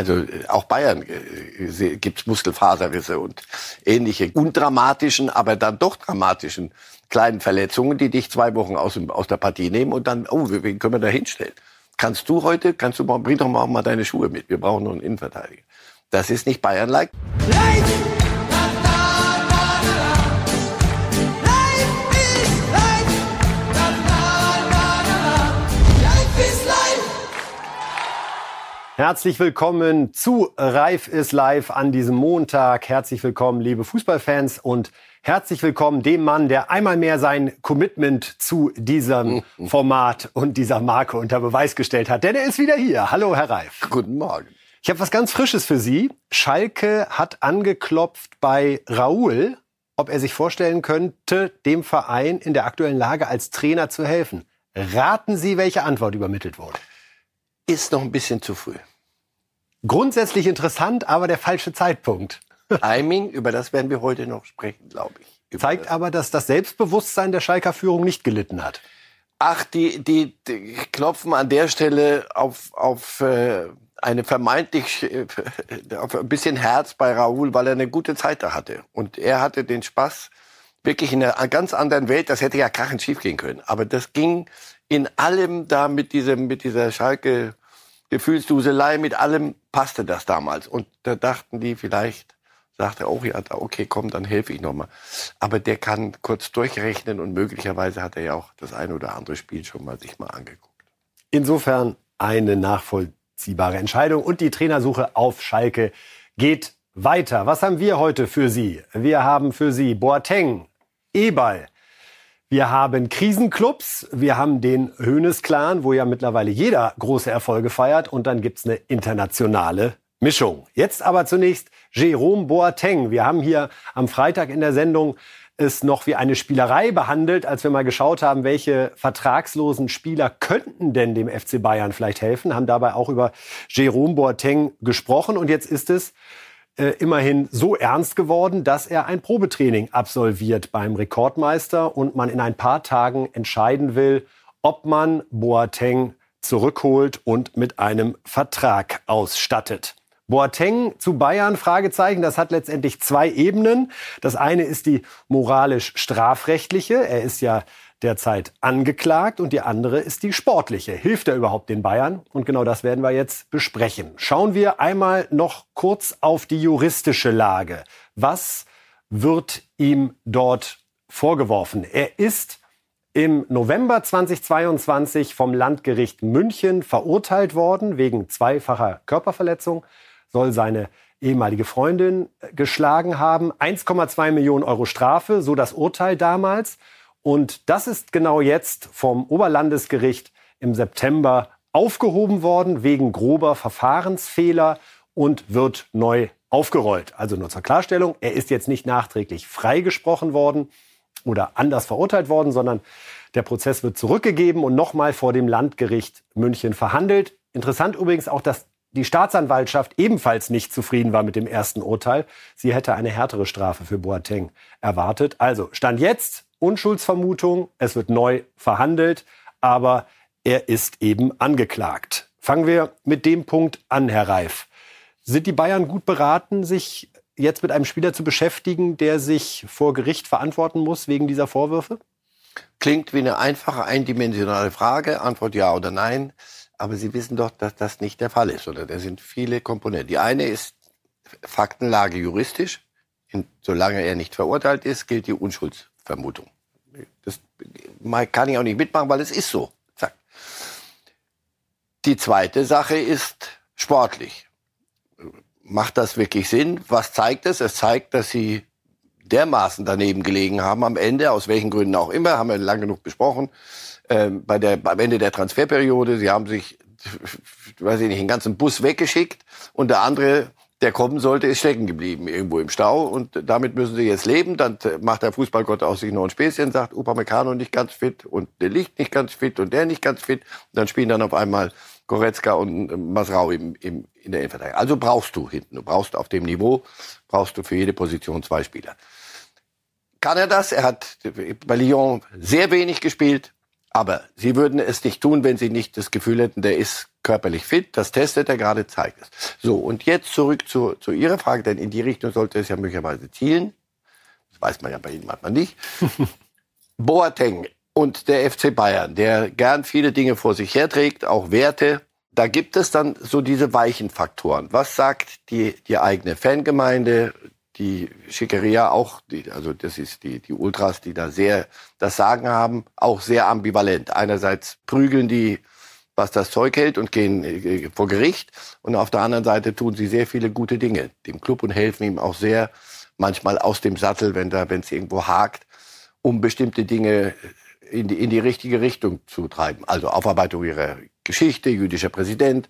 Also äh, auch Bayern äh, gibt's Muskelfaserrisse und ähnliche undramatischen, aber dann doch dramatischen kleinen Verletzungen, die dich zwei Wochen aus, aus der Partie nehmen und dann, oh, wen können wir da hinstellen? Kannst du heute, kannst du, bring doch mal, mal deine Schuhe mit. Wir brauchen noch einen Innenverteidiger. Das ist nicht Bayern-like. Herzlich willkommen zu Reif ist live an diesem Montag. Herzlich willkommen, liebe Fußballfans und herzlich willkommen dem Mann, der einmal mehr sein Commitment zu diesem Format und dieser Marke unter Beweis gestellt hat. Denn er ist wieder hier. Hallo, Herr Reif. Guten Morgen. Ich habe was ganz Frisches für Sie. Schalke hat angeklopft bei Raoul, ob er sich vorstellen könnte, dem Verein in der aktuellen Lage als Trainer zu helfen. Raten Sie, welche Antwort übermittelt wurde. Ist noch ein bisschen zu früh. Grundsätzlich interessant, aber der falsche Zeitpunkt. Timing, über das werden wir heute noch sprechen, glaube ich. Zeigt das. aber, dass das Selbstbewusstsein der Schalker Führung nicht gelitten hat. Ach, die, die, die klopfen an der Stelle auf, auf äh, eine vermeintlich äh, auf ein bisschen Herz bei Raoul, weil er eine gute Zeit da hatte. Und er hatte den Spaß wirklich in einer ganz anderen Welt. Das hätte ja krachend schief gehen können. Aber das ging in allem da mit diesem, mit dieser Schalke Gefühlsduselei, mit allem passte das damals. Und da dachten die vielleicht, sagte auch, ja, okay, komm, dann helfe ich nochmal. Aber der kann kurz durchrechnen und möglicherweise hat er ja auch das eine oder andere Spiel schon mal sich mal angeguckt. Insofern eine nachvollziehbare Entscheidung und die Trainersuche auf Schalke geht weiter. Was haben wir heute für Sie? Wir haben für Sie Boateng, Ebal, wir haben Krisenclubs, wir haben den Höhnes-Clan, wo ja mittlerweile jeder große Erfolge feiert und dann gibt's eine internationale Mischung. Jetzt aber zunächst Jerome Boateng. Wir haben hier am Freitag in der Sendung es noch wie eine Spielerei behandelt, als wir mal geschaut haben, welche vertragslosen Spieler könnten denn dem FC Bayern vielleicht helfen, haben dabei auch über Jerome Boateng gesprochen und jetzt ist es äh, immerhin so ernst geworden, dass er ein Probetraining absolviert beim Rekordmeister und man in ein paar Tagen entscheiden will, ob man Boateng zurückholt und mit einem Vertrag ausstattet. Boateng zu Bayern, Fragezeichen, das hat letztendlich zwei Ebenen. Das eine ist die moralisch-strafrechtliche. Er ist ja derzeit angeklagt und die andere ist die sportliche. Hilft er überhaupt den Bayern? Und genau das werden wir jetzt besprechen. Schauen wir einmal noch kurz auf die juristische Lage. Was wird ihm dort vorgeworfen? Er ist im November 2022 vom Landgericht München verurteilt worden wegen zweifacher Körperverletzung, soll seine ehemalige Freundin geschlagen haben. 1,2 Millionen Euro Strafe, so das Urteil damals. Und das ist genau jetzt vom Oberlandesgericht im September aufgehoben worden wegen grober Verfahrensfehler und wird neu aufgerollt. Also nur zur Klarstellung, er ist jetzt nicht nachträglich freigesprochen worden oder anders verurteilt worden, sondern der Prozess wird zurückgegeben und nochmal vor dem Landgericht München verhandelt. Interessant übrigens auch, dass die Staatsanwaltschaft ebenfalls nicht zufrieden war mit dem ersten Urteil. Sie hätte eine härtere Strafe für Boateng erwartet. Also Stand jetzt Unschuldsvermutung, es wird neu verhandelt, aber er ist eben angeklagt. Fangen wir mit dem Punkt an, Herr Reif. Sind die Bayern gut beraten, sich jetzt mit einem Spieler zu beschäftigen, der sich vor Gericht verantworten muss wegen dieser Vorwürfe? Klingt wie eine einfache, eindimensionale Frage. Antwort ja oder nein. Aber Sie wissen doch, dass das nicht der Fall ist, oder? Da sind viele Komponenten. Die eine ist Faktenlage juristisch. solange er nicht verurteilt ist, gilt die Unschulds Vermutung. Das kann ich auch nicht mitmachen, weil es ist so. Zack. Die zweite Sache ist sportlich. Macht das wirklich Sinn? Was zeigt es? Es zeigt, dass sie dermaßen daneben gelegen haben am Ende, aus welchen Gründen auch immer, haben wir lang genug besprochen, ähm, bei der, am Ende der Transferperiode. Sie haben sich, weiß ich nicht, einen ganzen Bus weggeschickt und der andere der kommen sollte, ist stecken geblieben irgendwo im Stau und damit müssen sie jetzt leben. Dann macht der Fußballgott aus sich noch ein Späßchen, sagt Upamecano nicht ganz fit und der Licht nicht ganz fit und der nicht ganz fit. Dann spielen dann auf einmal Goretzka und Masrau im, im, in der Innenverteidigung. Also brauchst du hinten, du brauchst auf dem Niveau, brauchst du für jede Position zwei Spieler. Kann er das? Er hat bei Lyon sehr wenig gespielt, Aber sie würden es nicht tun, wenn sie nicht das Gefühl hätten, der ist körperlich fit. Das testet er gerade, zeigt es. So, und jetzt zurück zu, zu Ihrer Frage, denn in die Richtung sollte es ja möglicherweise zielen. Das weiß man ja bei Ihnen manchmal nicht. Boateng und der FC Bayern, der gern viele Dinge vor sich herträgt, auch Werte. Da gibt es dann so diese weichen Faktoren. Was sagt die, die eigene Fangemeinde, die Schickeria auch, die, also das ist die, die Ultras, die da sehr das Sagen haben, auch sehr ambivalent. Einerseits prügeln die, was das Zeug hält und gehen äh, vor Gericht. Und auf der anderen Seite tun sie sehr viele gute Dinge dem Club und helfen ihm auch sehr, manchmal aus dem Sattel, wenn es irgendwo hakt, um bestimmte Dinge in die, in die richtige Richtung zu treiben. Also Aufarbeitung ihrer Geschichte, jüdischer Präsident,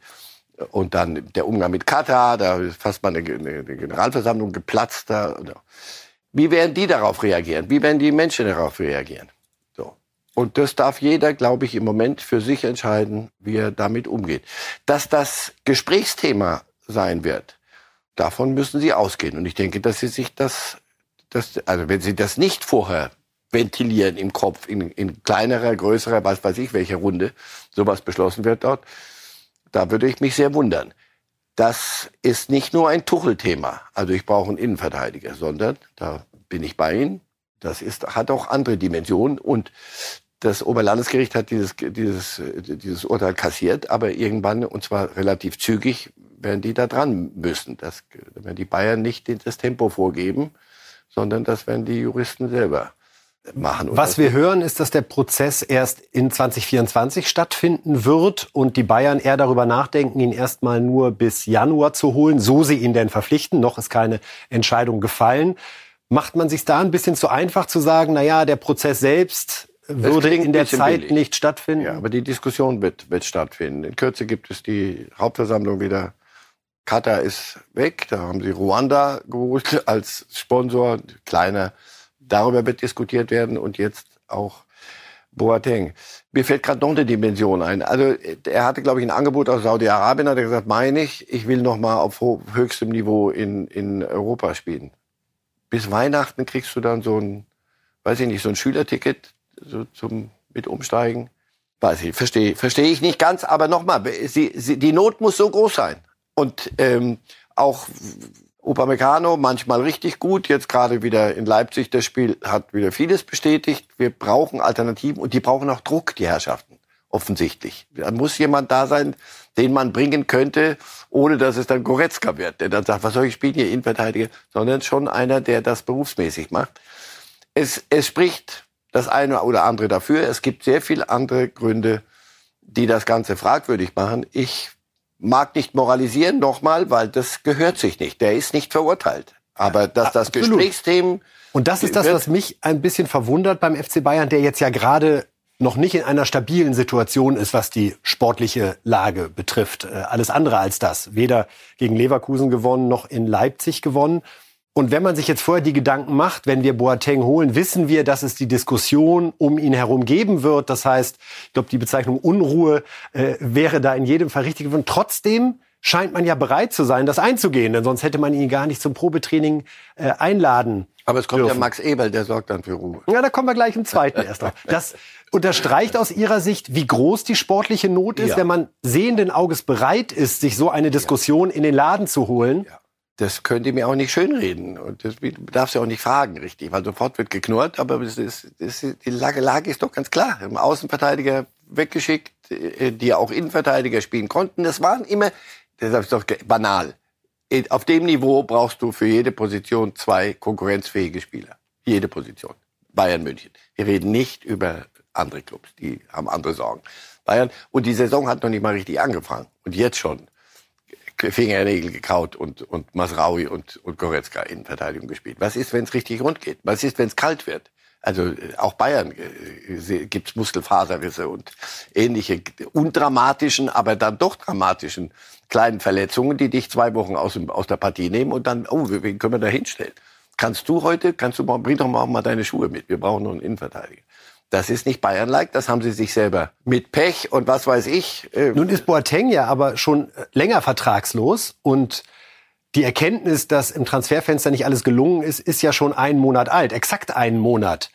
und dann der Umgang mit Katar, da ist fast mal eine, eine Generalversammlung geplatzt. Da. Wie werden die darauf reagieren? Wie werden die Menschen darauf reagieren? So. Und das darf jeder, glaube ich, im Moment für sich entscheiden, wie er damit umgeht. Dass das Gesprächsthema sein wird, davon müssen Sie ausgehen. Und ich denke, dass Sie sich das, das also wenn Sie das nicht vorher ventilieren im Kopf, in, in kleinerer, größerer, was weiß ich, welcher Runde sowas beschlossen wird dort, da würde ich mich sehr wundern. Das ist nicht nur ein Tuchelthema. Also ich brauche einen Innenverteidiger, sondern da bin ich bei Ihnen. Das ist, hat auch andere Dimensionen und das Oberlandesgericht hat dieses, dieses, dieses Urteil kassiert, aber irgendwann, und zwar relativ zügig, werden die da dran müssen. Das werden die Bayern nicht das Tempo vorgeben, sondern das werden die Juristen selber machen. Was wir hören, ist, dass der Prozess erst in 2024 stattfinden wird und die Bayern eher darüber nachdenken, ihn erstmal nur bis Januar zu holen, so sie ihn denn verpflichten. Noch ist keine Entscheidung gefallen. Macht man sich da ein bisschen zu einfach zu sagen, na ja, der Prozess selbst würde in der Zeit billig. nicht stattfinden? Ja, aber die Diskussion wird, wird stattfinden. In Kürze gibt es die Hauptversammlung wieder. Katar ist weg, da haben sie Ruanda geholt als Sponsor, kleiner Darüber wird diskutiert werden und jetzt auch Boateng. Mir fällt gerade noch eine Dimension ein. Also er hatte, glaube ich, ein Angebot aus Saudi-Arabien, hat er gesagt, meine ich, ich will noch mal auf höchstem Niveau in, in Europa spielen. Bis Weihnachten kriegst du dann so ein, weiß ich nicht, so ein Schülerticket so zum mit umsteigen. Weiß ich, verstehe verstehe ich nicht ganz, aber nochmal, die Not muss so groß sein. Und ähm, auch Upamecano manchmal richtig gut, jetzt gerade wieder in Leipzig, das Spiel hat wieder vieles bestätigt. Wir brauchen Alternativen und die brauchen auch Druck, die Herrschaften, offensichtlich. Da muss jemand da sein, den man bringen könnte, ohne dass es dann Goretzka wird, der dann sagt, was soll ich spielen hier, Innenverteidiger, sondern schon einer, der das berufsmäßig macht. Es, es spricht das eine oder andere dafür. Es gibt sehr viele andere Gründe, die das Ganze fragwürdig machen. Ich mag nicht moralisieren, nochmal, weil das gehört sich nicht. Der ist nicht verurteilt. Aber dass das Absolut. Gesprächsthemen. Und das ist das, was mich ein bisschen verwundert beim FC Bayern, der jetzt ja gerade noch nicht in einer stabilen Situation ist, was die sportliche Lage betrifft. Äh, alles andere als das. Weder gegen Leverkusen gewonnen, noch in Leipzig gewonnen. Und wenn man sich jetzt vorher die Gedanken macht, wenn wir Boateng holen, wissen wir, dass es die Diskussion um ihn herum geben wird. Das heißt, ich glaube, die Bezeichnung Unruhe äh, wäre da in jedem Fall richtig geworden. Trotzdem scheint man ja bereit zu sein, das einzugehen, denn sonst hätte man ihn gar nicht zum Probetraining äh, einladen. Aber es kommt dürfen. ja Max Ebel, der sorgt dann für Ruhe. Ja, da kommen wir gleich im zweiten erst drauf. Das unterstreicht aus Ihrer Sicht, wie groß die sportliche Not ist, ja. wenn man sehenden Auges bereit ist, sich so eine Diskussion ja. in den Laden zu holen. Ja das könnt ihr mir auch nicht schönreden. Und das darfst du auch nicht fragen, richtig, weil sofort wird geknurrt. Aber das ist, das ist, die Lage, Lage ist doch ganz klar. Im Außenverteidiger weggeschickt, äh, die auch Innenverteidiger spielen konnten. Das waren immer, das ist doch banal. Auf dem Niveau brauchst du für jede Position zwei konkurrenzfähige Spieler. Jede Position. Bayern München. Wir reden nicht über andere Clubs, die haben andere Sorgen. Bayern, und die Saison hat noch nicht mal richtig angefangen. Und jetzt schon Fingernägel gekaut und, und Masraui und, und Goretzka in Verteidigung gespielt. Was ist, wenn es richtig rund geht? Was ist, wenn es kalt wird? Also äh, auch Bayern äh, gibt's Muskelfaserrisse und ähnliche undramatischen, aber dann doch dramatischen kleinen Verletzungen, die dich zwei Wochen aus, aus der Partie nehmen und dann, oh, wen können wir da hinstellen? Kannst du heute, kannst du, bring doch mal, mal deine Schuhe mit. Wir brauchen noch einen Innenverteidiger. Das ist nicht Bayern-like, das haben sie sich selber mit Pech und was weiß ich. Äh Nun ist Boateng ja aber schon länger vertragslos und die Erkenntnis, dass im Transferfenster nicht alles gelungen ist, ist ja schon einen Monat alt, exakt einen Monat.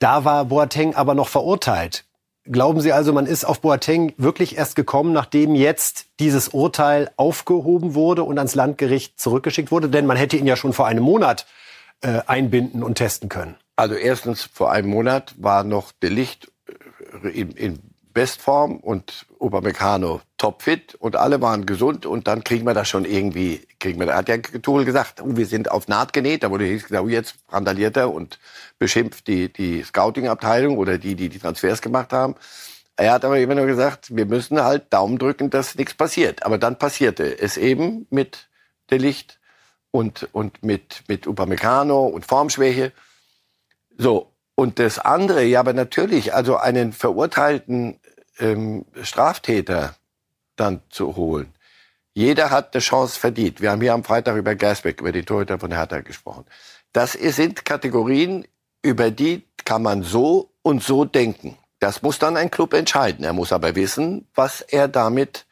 Da war Boateng aber noch verurteilt. Glauben Sie also, man ist auf Boateng wirklich erst gekommen, nachdem jetzt dieses Urteil aufgehoben wurde und ans Landgericht zurückgeschickt wurde? Denn man hätte ihn ja schon vor einem Monat äh, einbinden und testen können. Also erstens, vor einem Monat war noch Delicht äh, in, in Bestform und Upamecano topfit und alle waren gesund und dann kriegen wir das schon irgendwie, kriegen wir, da hat ja Tuchel gesagt, oh, wir sind auf Naht genäht, da wurde gesagt, oh, jetzt randaliert er und beschimpft die, die Scouting-Abteilung oder die, die die Transfers gemacht haben. Er hat aber immer nur gesagt, wir müssen halt Daumen drücken, dass nichts passiert. Aber dann passierte es eben mit Delicht und, und mit, mit Upamecano und Formschwäche. So. Und das andere, ja, aber natürlich, also einen verurteilten ähm, Straftäter dann zu holen. Jeder hat eine Chance verdient. Wir haben hier am Freitag über Gersbeck, über die Torhüter von Hertha gesprochen. Das sind Kategorien, über die kann man so und so denken. Das muss dann ein Club entscheiden. Er muss aber wissen, was er damit,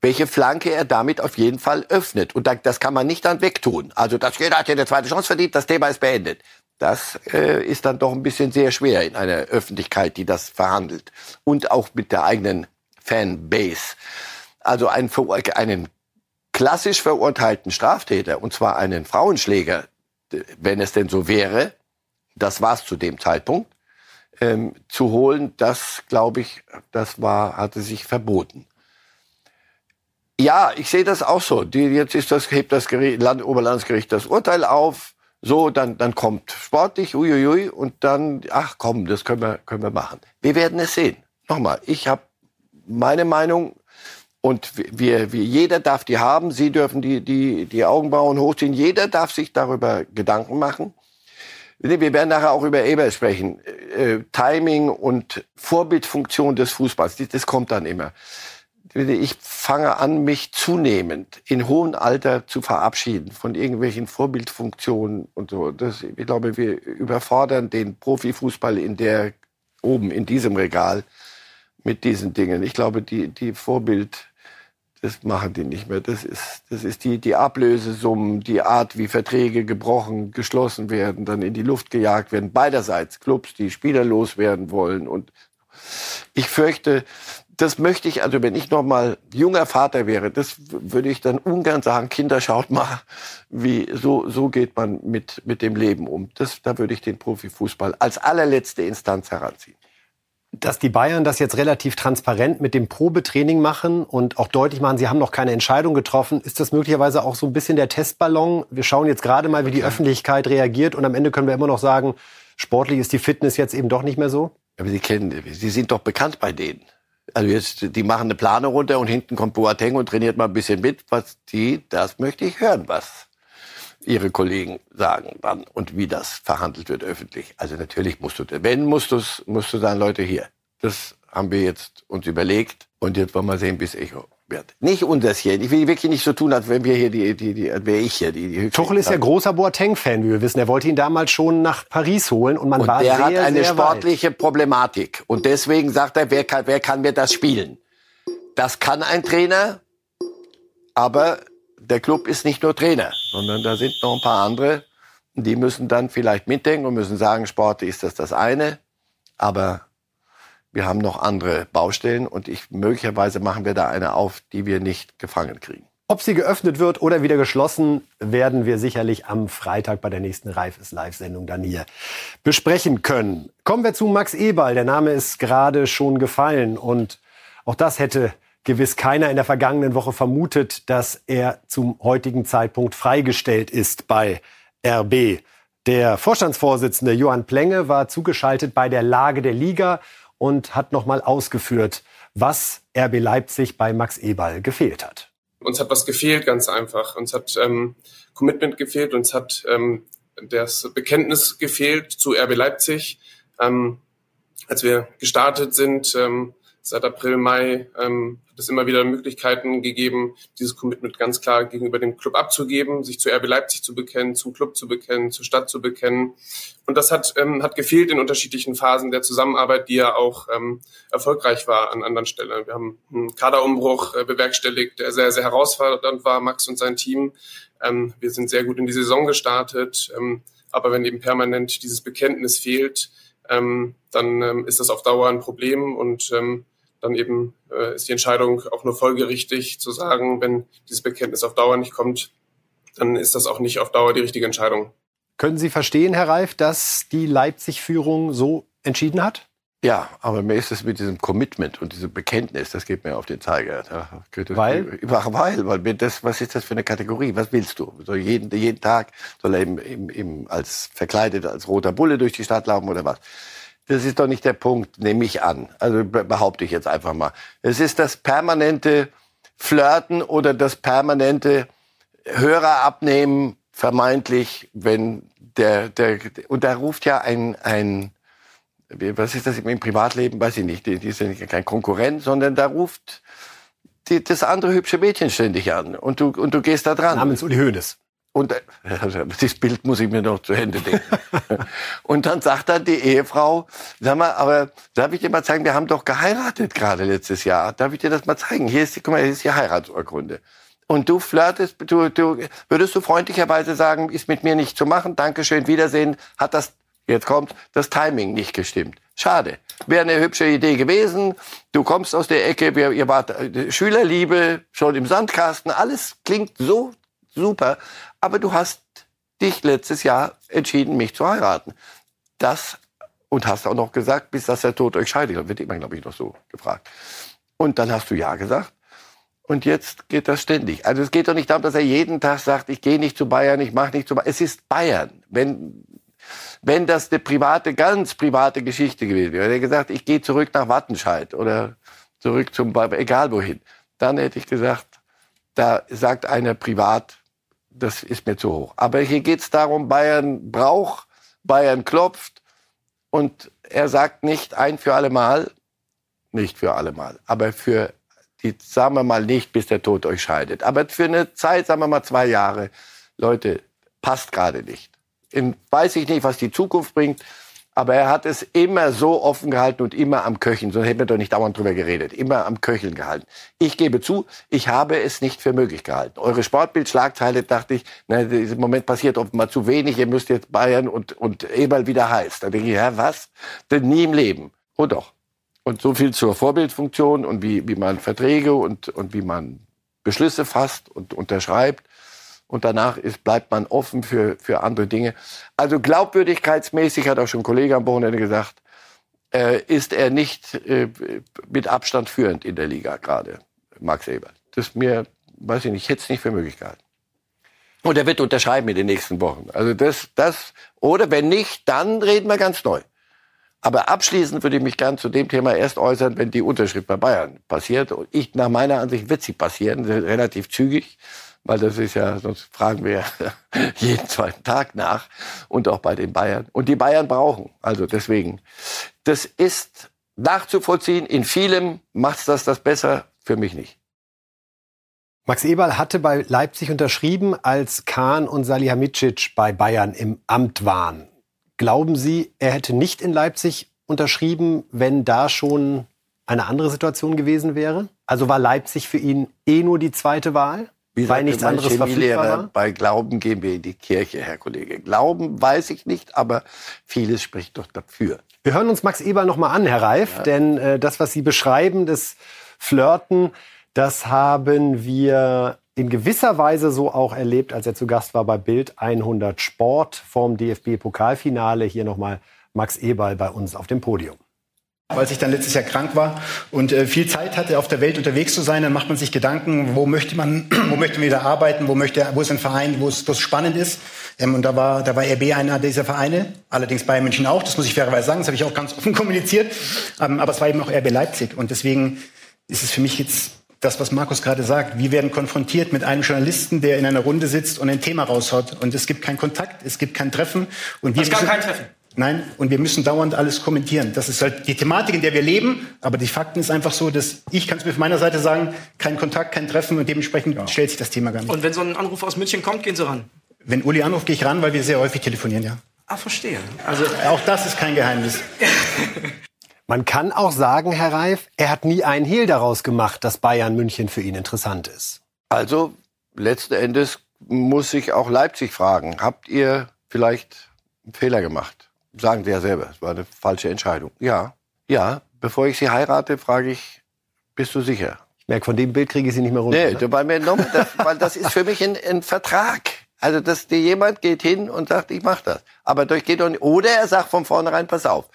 welche Flanke er damit auf jeden Fall öffnet. Und das kann man nicht dann wegtun. Also, dass jeder hat ja eine zweite Chance verdient, das Thema ist beendet. Das äh, ist dann doch ein bisschen sehr schwer in einer Öffentlichkeit, die das verhandelt. Und auch mit der eigenen Fanbase. Also einen, einen klassisch verurteilten Straftäter, und zwar einen Frauenschläger, wenn es denn so wäre, das war es zu dem Zeitpunkt, ähm, zu holen, das glaube ich, das war, hatte sich verboten. Ja, ich sehe das auch so. Die, jetzt ist das, hebt das Gericht, Land, Oberlandesgericht das Urteil auf. So, dann, dann kommt sportlich, uiuiui, und dann, ach komm, das können wir, können wir machen. Wir werden es sehen. Nochmal, ich habe meine Meinung und wir, wir, jeder darf die haben. Sie dürfen die, die, die Augenbrauen hochziehen. Jeder darf sich darüber Gedanken machen. Wir werden nachher auch über Eber sprechen. Äh, Timing und Vorbildfunktion des Fußballs, das kommt dann immer ich fange an, mich zunehmend in hohem Alter zu verabschieden von irgendwelchen Vorbildfunktionen und so. Das, ich glaube, wir überfordern den Profifußball in der, oben in diesem Regal mit diesen Dingen. Ich glaube, die, die Vorbild, das machen die nicht mehr. Das ist, das ist die, die Ablösesummen, die Art, wie Verträge gebrochen, geschlossen werden, dann in die Luft gejagt werden. Beiderseits Clubs, die Spieler loswerden wollen. Und ich fürchte, das möchte ich, also wenn ich noch mal junger Vater wäre, das würde ich dann ungern sagen, Kinder, schaut mal, wie, so, so geht man mit, mit dem Leben um. Das, da würde ich den Profifußball als allerletzte Instanz heranziehen. Dass die Bayern das jetzt relativ transparent mit dem Probetraining machen und auch deutlich machen, sie haben noch keine Entscheidung getroffen, ist das möglicherweise auch so ein bisschen der Testballon? Wir schauen jetzt gerade mal, wie die Öffentlichkeit reagiert und am Ende können wir immer noch sagen, sportlich ist die Fitness jetzt eben doch nicht mehr so? Aber Sie kennen, Sie sind doch bekannt bei denen. Also jetzt, die machen eine Plane runter und hinten kommt Boateng und trainiert mal ein bisschen mit. Was die, das möchte ich hören, was ihre Kollegen sagen wann und wie das verhandelt wird öffentlich. Also natürlich musst du, wenn musst du, musst du sagen, Leute hier, das haben wir jetzt uns überlegt und jetzt wollen wir sehen, bis Echo wird. Nicht hier. Ich will wirklich nicht so tun, als wenn wir hier die, die, die wäre ich hier. Die, die Tuchel ist ja großer Boateng-Fan, wie wir wissen. Er wollte ihn damals schon nach Paris holen und man und war der sehr, hat eine sehr sportliche weit. Problematik und deswegen sagt er, wer kann, wer kann mir das spielen? Das kann ein Trainer, aber der Club ist nicht nur Trainer, sondern da sind noch ein paar andere. Die müssen dann vielleicht mitdenken und müssen sagen, Sport ist das das eine, aber wir haben noch andere Baustellen und ich, möglicherweise machen wir da eine auf, die wir nicht gefangen kriegen. Ob sie geöffnet wird oder wieder geschlossen, werden wir sicherlich am Freitag bei der nächsten Reifes Live-Sendung dann hier besprechen können. Kommen wir zu Max Eberl. Der Name ist gerade schon gefallen und auch das hätte gewiss keiner in der vergangenen Woche vermutet, dass er zum heutigen Zeitpunkt freigestellt ist bei RB. Der Vorstandsvorsitzende Johann Plenge war zugeschaltet bei der Lage der Liga und hat nochmal ausgeführt, was RB Leipzig bei Max Eberl gefehlt hat. Uns hat was gefehlt, ganz einfach. Uns hat ähm, Commitment gefehlt, uns hat ähm, das Bekenntnis gefehlt zu RB Leipzig. Ähm, als wir gestartet sind, ähm, seit April, Mai ähm, hat es immer wieder Möglichkeiten gegeben, dieses Commitment ganz klar gegenüber dem Club abzugeben, sich zu RB Leipzig zu bekennen, zum Club zu bekennen, zur Stadt zu bekennen. Und das hat, ähm, hat gefehlt in unterschiedlichen Phasen der Zusammenarbeit, die ja auch ähm, erfolgreich war an anderen Stellen. Wir haben einen Kaderumbruch äh, bewerkstelligt, der sehr, sehr herausfordernd war, Max und sein Team. Ähm, wir sind sehr gut in die Saison gestartet. Ähm, aber wenn eben permanent dieses Bekenntnis fehlt, ähm, dann ähm, ist das auf Dauer ein Problem und ähm, dann eben äh, ist die Entscheidung auch nur folgerichtig zu sagen, wenn dieses Bekenntnis auf Dauer nicht kommt, dann ist das auch nicht auf Dauer die richtige Entscheidung. Können Sie verstehen, Herr Reif, dass die Leipzig-Führung so entschieden hat? Ja, aber mir ist es mit diesem Commitment und diesem Bekenntnis, das geht mir auf den Zeiger. weil? Weil, weil das, was ist das für eine Kategorie? Was willst du? Soll jeden, jeden Tag soll er im, im, im, als verkleidet als roter Bulle durch die Stadt laufen oder was? Das ist doch nicht der Punkt, nehme ich an. Also behaupte ich jetzt einfach mal. Es ist das permanente Flirten oder das permanente Hörer abnehmen, vermeintlich, wenn der, der, und da ruft ja ein, ein, was ist das im Privatleben, weiß ich nicht, die, die ist ja kein Konkurrent, sondern da ruft die, das andere hübsche Mädchen ständig an und du, und du gehst da dran. Namens Uli Hoeneß. Und also, das Bild muss ich mir noch zu Hände denken. und dann sagt dann die Ehefrau, sag mal, aber darf ich dir mal zeigen, wir haben doch geheiratet gerade letztes Jahr. Darf ich dir das mal zeigen? Hier ist die, guck mal, hier ist die Heiratsurkunde. Und du flirtest, du, du, würdest du freundlicherweise sagen, ist mit mir nicht zu machen, Dankeschön, Wiedersehen, hat das, jetzt kommt, das Timing nicht gestimmt. Schade. Wäre eine hübsche Idee gewesen. Du kommst aus der Ecke, wir, ihr wart äh, Schülerliebe, schon im Sandkasten, alles klingt so super aber du hast dich letztes Jahr entschieden, mich zu heiraten. Das und hast auch noch gesagt, bis dass der Tod euch scheidet. Das wird immer, glaube ich, noch so gefragt. Und dann hast du ja gesagt. Und jetzt geht das ständig. Also es geht doch nicht darum, dass er jeden Tag sagt, ich gehe nicht zu Bayern, ich mache nicht zu Bayern. Es ist Bayern. Wenn, wenn das eine private, ganz private Geschichte gewesen wäre, hätte er gesagt, ich gehe zurück nach Wattenscheid oder zurück zum, egal wohin, dann hätte ich gesagt, da sagt einer privat, das ist mir zu hoch. Aber hier geht es darum, Bayern braucht, Bayern klopft und er sagt nicht ein für alle Mal, nicht für alle Mal, aber für die, sagen wir mal nicht, bis der Tod euch scheidet. Aber für eine Zeit, sagen wir mal zwei Jahre, Leute, passt gerade nicht. In, weiß ich nicht, was die Zukunft bringt. Aber er hat es immer so offen gehalten und immer am Köcheln. Sonst hätten wir doch nicht dauernd drüber geredet. Immer am Köcheln gehalten. Ich gebe zu, ich habe es nicht für möglich gehalten. Eure Sportbildschlagzeile dachte ich, na, im Moment passiert offenbar zu wenig. Ihr müsst jetzt Bayern und, und Eberl wieder heiß. Da denke ich, ja, was? Denn nie im Leben. Oh doch. Und so viel zur Vorbildfunktion und wie, wie man Verträge und, und wie man Beschlüsse fasst und unterschreibt und danach ist, bleibt man offen für, für andere Dinge. Also glaubwürdigkeitsmäßig, hat auch schon ein Kollege am Wochenende gesagt, äh, ist er nicht äh, mit Abstand führend in der Liga gerade, Max Ebert. Das mir, weiß ich nicht, ich hätte es nicht für möglich gehalten. Und er wird unterschreiben in den nächsten Wochen. Also das, das, oder wenn nicht, dann reden wir ganz neu. Aber abschließend würde ich mich gern zu dem Thema erst äußern, wenn die Unterschrift bei Bayern passiert. Und ich, nach meiner Ansicht wird sie passieren, relativ zügig weil das ist ja, sonst fragen wir jeden zweiten Tag nach und auch bei den Bayern. Und die Bayern brauchen, also deswegen. Das ist nachzuvollziehen. In vielem macht das das besser, für mich nicht. Max Eberl hatte bei Leipzig unterschrieben, als Kahn und Salihamidzic bei Bayern im Amt waren. Glauben Sie, er hätte nicht in Leipzig unterschrieben, wenn da schon eine andere Situation gewesen wäre? Also war Leipzig für ihn eh nur die zweite Wahl? Wie Weil nichts anderes war? Bei Glauben gehen wir in die Kirche, Herr Kollege. Glauben weiß ich nicht, aber vieles spricht doch dafür. Wir hören uns Max Eber noch mal an, Herr Reif, ja. denn äh, das, was Sie beschreiben, das Flirten, das haben wir in gewisser Weise so auch erlebt, als er zu Gast war bei Bild 100 Sport vorm DFB-Pokalfinale. Hier nochmal Max Eberl bei uns auf dem Podium als ich dann letztes Jahr krank war und äh, viel Zeit hatte, auf der Welt unterwegs zu sein, dann macht man sich Gedanken, wo möchte man, wo möchte man wieder arbeiten, wo möchte, wo ist ein Verein, wo es, wo es spannend ist. Ähm, und da war, da war RB einer dieser Vereine, allerdings Bayern München auch, das muss ich fairerweise sagen, das habe ich auch ganz offen kommuniziert. Ähm, aber es war eben auch RB Leipzig und deswegen ist es für mich jetzt das, was Markus gerade sagt. Wir werden konfrontiert mit einem Journalisten, der in einer Runde sitzt und ein Thema raushaut und es gibt keinen Kontakt, es gibt kein Treffen. Und wir es gab kein Treffen. Nein, und wir müssen dauernd alles kommentieren. Das ist halt die Thematik, in der wir leben. Aber die Fakten ist einfach so, dass ich kann es mir von meiner Seite sagen, kein Kontakt, kein Treffen und dementsprechend ja. stellt sich das Thema gar nicht. Und wenn so ein Anruf aus München kommt, gehen Sie ran? Wenn Uli anruft, gehe ich ran, weil wir sehr häufig telefonieren, ja. Ah, verstehe. Also auch das ist kein Geheimnis. Man kann auch sagen, Herr Reif, er hat nie einen Hehl daraus gemacht, dass Bayern München für ihn interessant ist. Also letzten Endes muss sich auch Leipzig fragen, habt ihr vielleicht einen Fehler gemacht? Sagen Sie ja selber, es war eine falsche Entscheidung. Ja, ja, bevor ich Sie heirate, frage ich, bist du sicher? Ich merke, von dem Bild kriege ich Sie nicht mehr runter. Nee, ne? weil, mir noch, das, weil das ist für mich ein, ein Vertrag. Also, dass dir jemand geht hin und sagt, ich mache das. Aber durch geht nicht. Oder er sagt von vornherein, pass auf,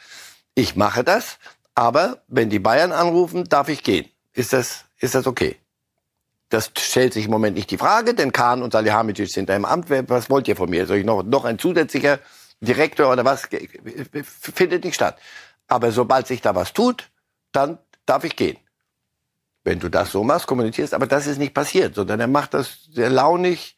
ich mache das, aber wenn die Bayern anrufen, darf ich gehen. Ist das, ist das okay? Das stellt sich im Moment nicht die Frage, denn Kahn und Salihamidzic sind da im Amt. Was wollt ihr von mir? Soll ich noch, noch ein zusätzlicher Direktor oder was? Findet nicht statt. Aber sobald sich da was tut, dann darf ich gehen. Wenn du das so machst, kommunizierst, aber das ist nicht passiert, sondern er macht das sehr launig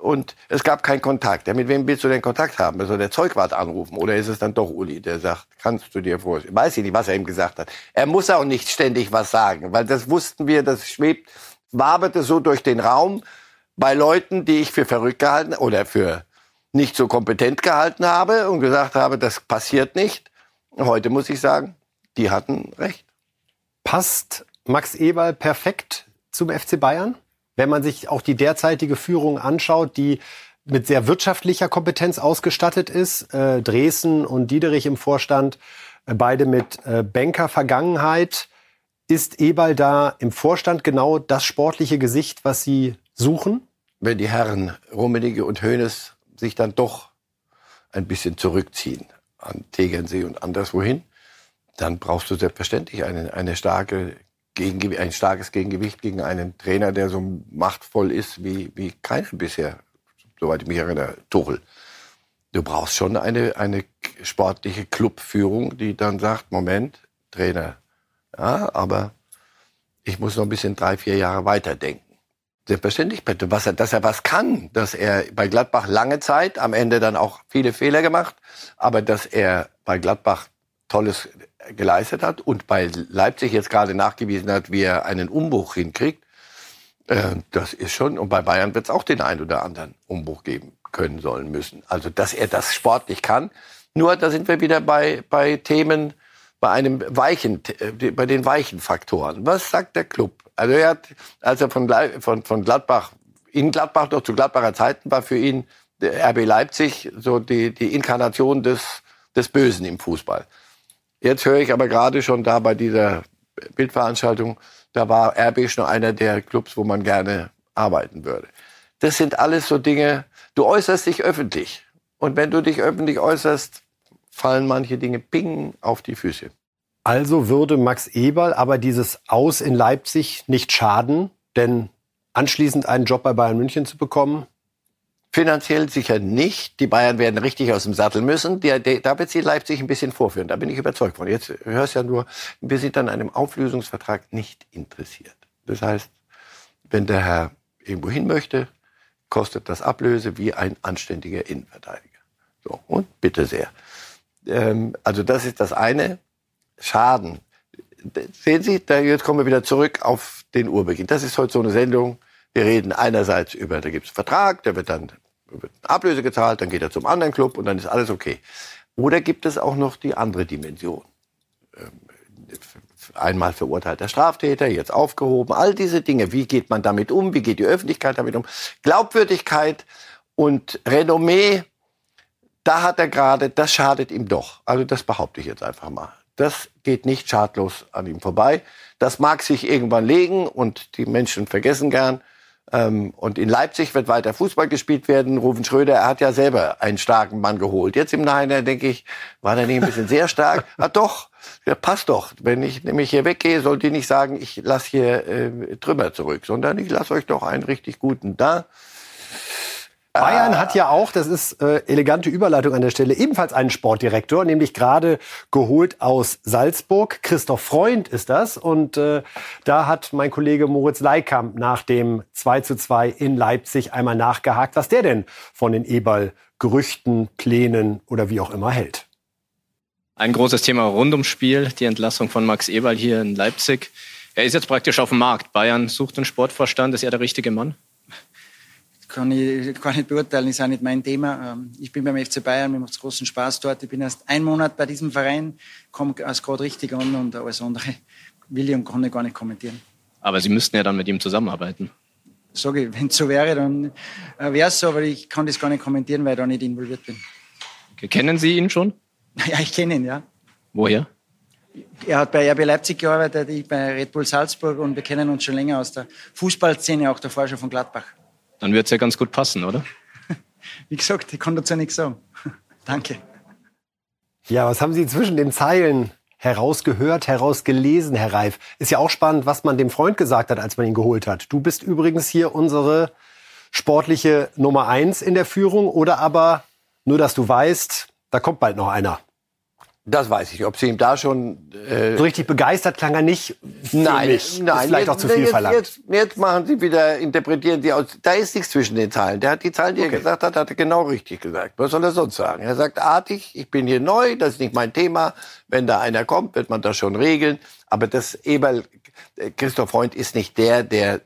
und es gab keinen Kontakt. Ja, mit wem willst du denn Kontakt haben? Soll der Zeugwart anrufen oder ist es dann doch Uli, der sagt, kannst du dir vorstellen? Weiß ich nicht, was er ihm gesagt hat. Er muss auch nicht ständig was sagen, weil das wussten wir, das schwebt waberte so durch den Raum bei Leuten, die ich für verrückt gehalten oder für nicht so kompetent gehalten habe und gesagt habe, das passiert nicht. Heute muss ich sagen, die hatten recht. Passt Max Eberl perfekt zum FC Bayern? Wenn man sich auch die derzeitige Führung anschaut, die mit sehr wirtschaftlicher Kompetenz ausgestattet ist, äh, Dresden und Diederich im Vorstand, äh, beide mit äh, Banker-Vergangenheit, ist Eberl da im Vorstand genau das sportliche Gesicht, was Sie suchen? Wenn die Herren Rummenigge und Hoeneß sich dann doch ein bisschen zurückziehen an Tegernsee und anderswohin, dann brauchst du selbstverständlich eine, eine starke ein starkes Gegengewicht gegen einen Trainer, der so machtvoll ist wie, wie keiner bisher, soweit ich mich erinnere, Tuchel. Du brauchst schon eine, eine sportliche Clubführung, die dann sagt, Moment, Trainer, ja, aber ich muss noch ein bisschen drei, vier Jahre weiterdenken. Selbstverständlich, was er, dass er was kann, dass er bei Gladbach lange Zeit, am Ende dann auch viele Fehler gemacht, aber dass er bei Gladbach Tolles geleistet hat und bei Leipzig jetzt gerade nachgewiesen hat, wie er einen Umbruch hinkriegt, äh, das ist schon, und bei Bayern wird es auch den einen oder anderen Umbruch geben können sollen müssen. Also, dass er das sportlich kann. Nur, da sind wir wieder bei, bei Themen, bei einem weichen, äh, bei den weichen Faktoren. Was sagt der Club? Also er hat, als er von, von, von Gladbach, in Gladbach noch zu Gladbacher Zeiten war für ihn RB Leipzig so die, die Inkarnation des, des Bösen im Fußball. Jetzt höre ich aber gerade schon da bei dieser Bildveranstaltung, da war RB schon einer der Clubs, wo man gerne arbeiten würde. Das sind alles so Dinge, du äußerst dich öffentlich. Und wenn du dich öffentlich äußerst, fallen manche Dinge ping auf die Füße. Also würde Max Eberl aber dieses Aus in Leipzig nicht schaden, denn anschließend einen Job bei Bayern München zu bekommen? Finanziell sicher nicht. Die Bayern werden richtig aus dem Sattel müssen. Der, der, da wird sie Leipzig ein bisschen vorführen. Da bin ich überzeugt von. Jetzt hörst ja nur, wir sind an einem Auflösungsvertrag nicht interessiert. Das heißt, wenn der Herr irgendwo hin möchte, kostet das Ablöse wie ein anständiger Innenverteidiger. So, und bitte sehr ähm, also das ist das eine. Schaden. Sehen Sie, da, jetzt kommen wir wieder zurück auf den Urbeginn. Das ist heute so eine Sendung. Wir reden einerseits über, da gibt es einen Vertrag, da wird dann wird Ablöse gezahlt, dann geht er zum anderen Club und dann ist alles okay. Oder gibt es auch noch die andere Dimension? Ähm, einmal verurteilter Straftäter, jetzt aufgehoben, all diese Dinge. Wie geht man damit um? Wie geht die Öffentlichkeit damit um? Glaubwürdigkeit und Renommee da hat er gerade, das schadet ihm doch. Also das behaupte ich jetzt einfach mal. Das geht nicht schadlos an ihm vorbei. Das mag sich irgendwann legen und die Menschen vergessen gern. Ähm, und in Leipzig wird weiter Fußball gespielt werden. Rufen Schröder, er hat ja selber einen starken Mann geholt. Jetzt im Nachhinein denke ich, war der nicht ein bisschen sehr stark? Ah doch, ja, passt doch. Wenn ich nämlich hier weggehe, sollt ihr nicht sagen, ich lasse hier äh, Trümmer zurück, sondern ich lasse euch doch einen richtig guten da. Bayern hat ja auch, das ist äh, elegante Überleitung an der Stelle, ebenfalls einen Sportdirektor, nämlich gerade geholt aus Salzburg. Christoph Freund ist das. Und äh, da hat mein Kollege Moritz Leikamp nach dem 2 zu 2 in Leipzig einmal nachgehakt, was der denn von den Eberl-Gerüchten, Plänen oder wie auch immer hält. Ein großes Thema rund ums Spiel, die Entlassung von Max Eberl hier in Leipzig. Er ist jetzt praktisch auf dem Markt. Bayern sucht einen Sportvorstand. Ist er der richtige Mann? Kann ich gar nicht beurteilen, ist auch nicht mein Thema. Ähm, ich bin beim FC Bayern, mir macht es großen Spaß dort. Ich bin erst einen Monat bei diesem Verein, komme erst gerade richtig an und alles andere will ich und kann ich gar nicht kommentieren. Aber Sie müssten ja dann mit ihm zusammenarbeiten. Sage ich, wenn es so wäre, dann äh, wäre es so, aber ich kann das gar nicht kommentieren, weil ich da nicht involviert bin. Okay. Kennen Sie ihn schon? Ja, ich kenne ihn, ja. Woher? Er hat bei RB Leipzig gearbeitet, ich bei Red Bull Salzburg und wir kennen uns schon länger aus der Fußballszene, auch davor schon von Gladbach. Dann wird es ja ganz gut passen, oder? Wie gesagt, ich kann dazu nichts sagen. Danke. Ja, was haben Sie zwischen den Zeilen herausgehört, herausgelesen, Herr Reif? Ist ja auch spannend, was man dem Freund gesagt hat, als man ihn geholt hat. Du bist übrigens hier unsere sportliche Nummer eins in der Führung oder aber nur, dass du weißt, da kommt bald noch einer. Das weiß ich. Ob sie ihm da schon äh, so richtig begeistert klang er nicht. Nein, mich. nein, ist vielleicht jetzt, auch zu viel jetzt, verlangt. Jetzt, jetzt machen sie wieder, interpretieren sie aus. Da ist nichts zwischen den Zeilen. Der hat die Zahlen, die Okay. er gesagt hat, hat er genau richtig gesagt. Was soll er sonst sagen? Er sagt artig, ich bin hier neu, das ist nicht mein Thema. Wenn da einer kommt, wird man das schon regeln. Aber das Eberl, äh, Christoph Freund ist nicht der, der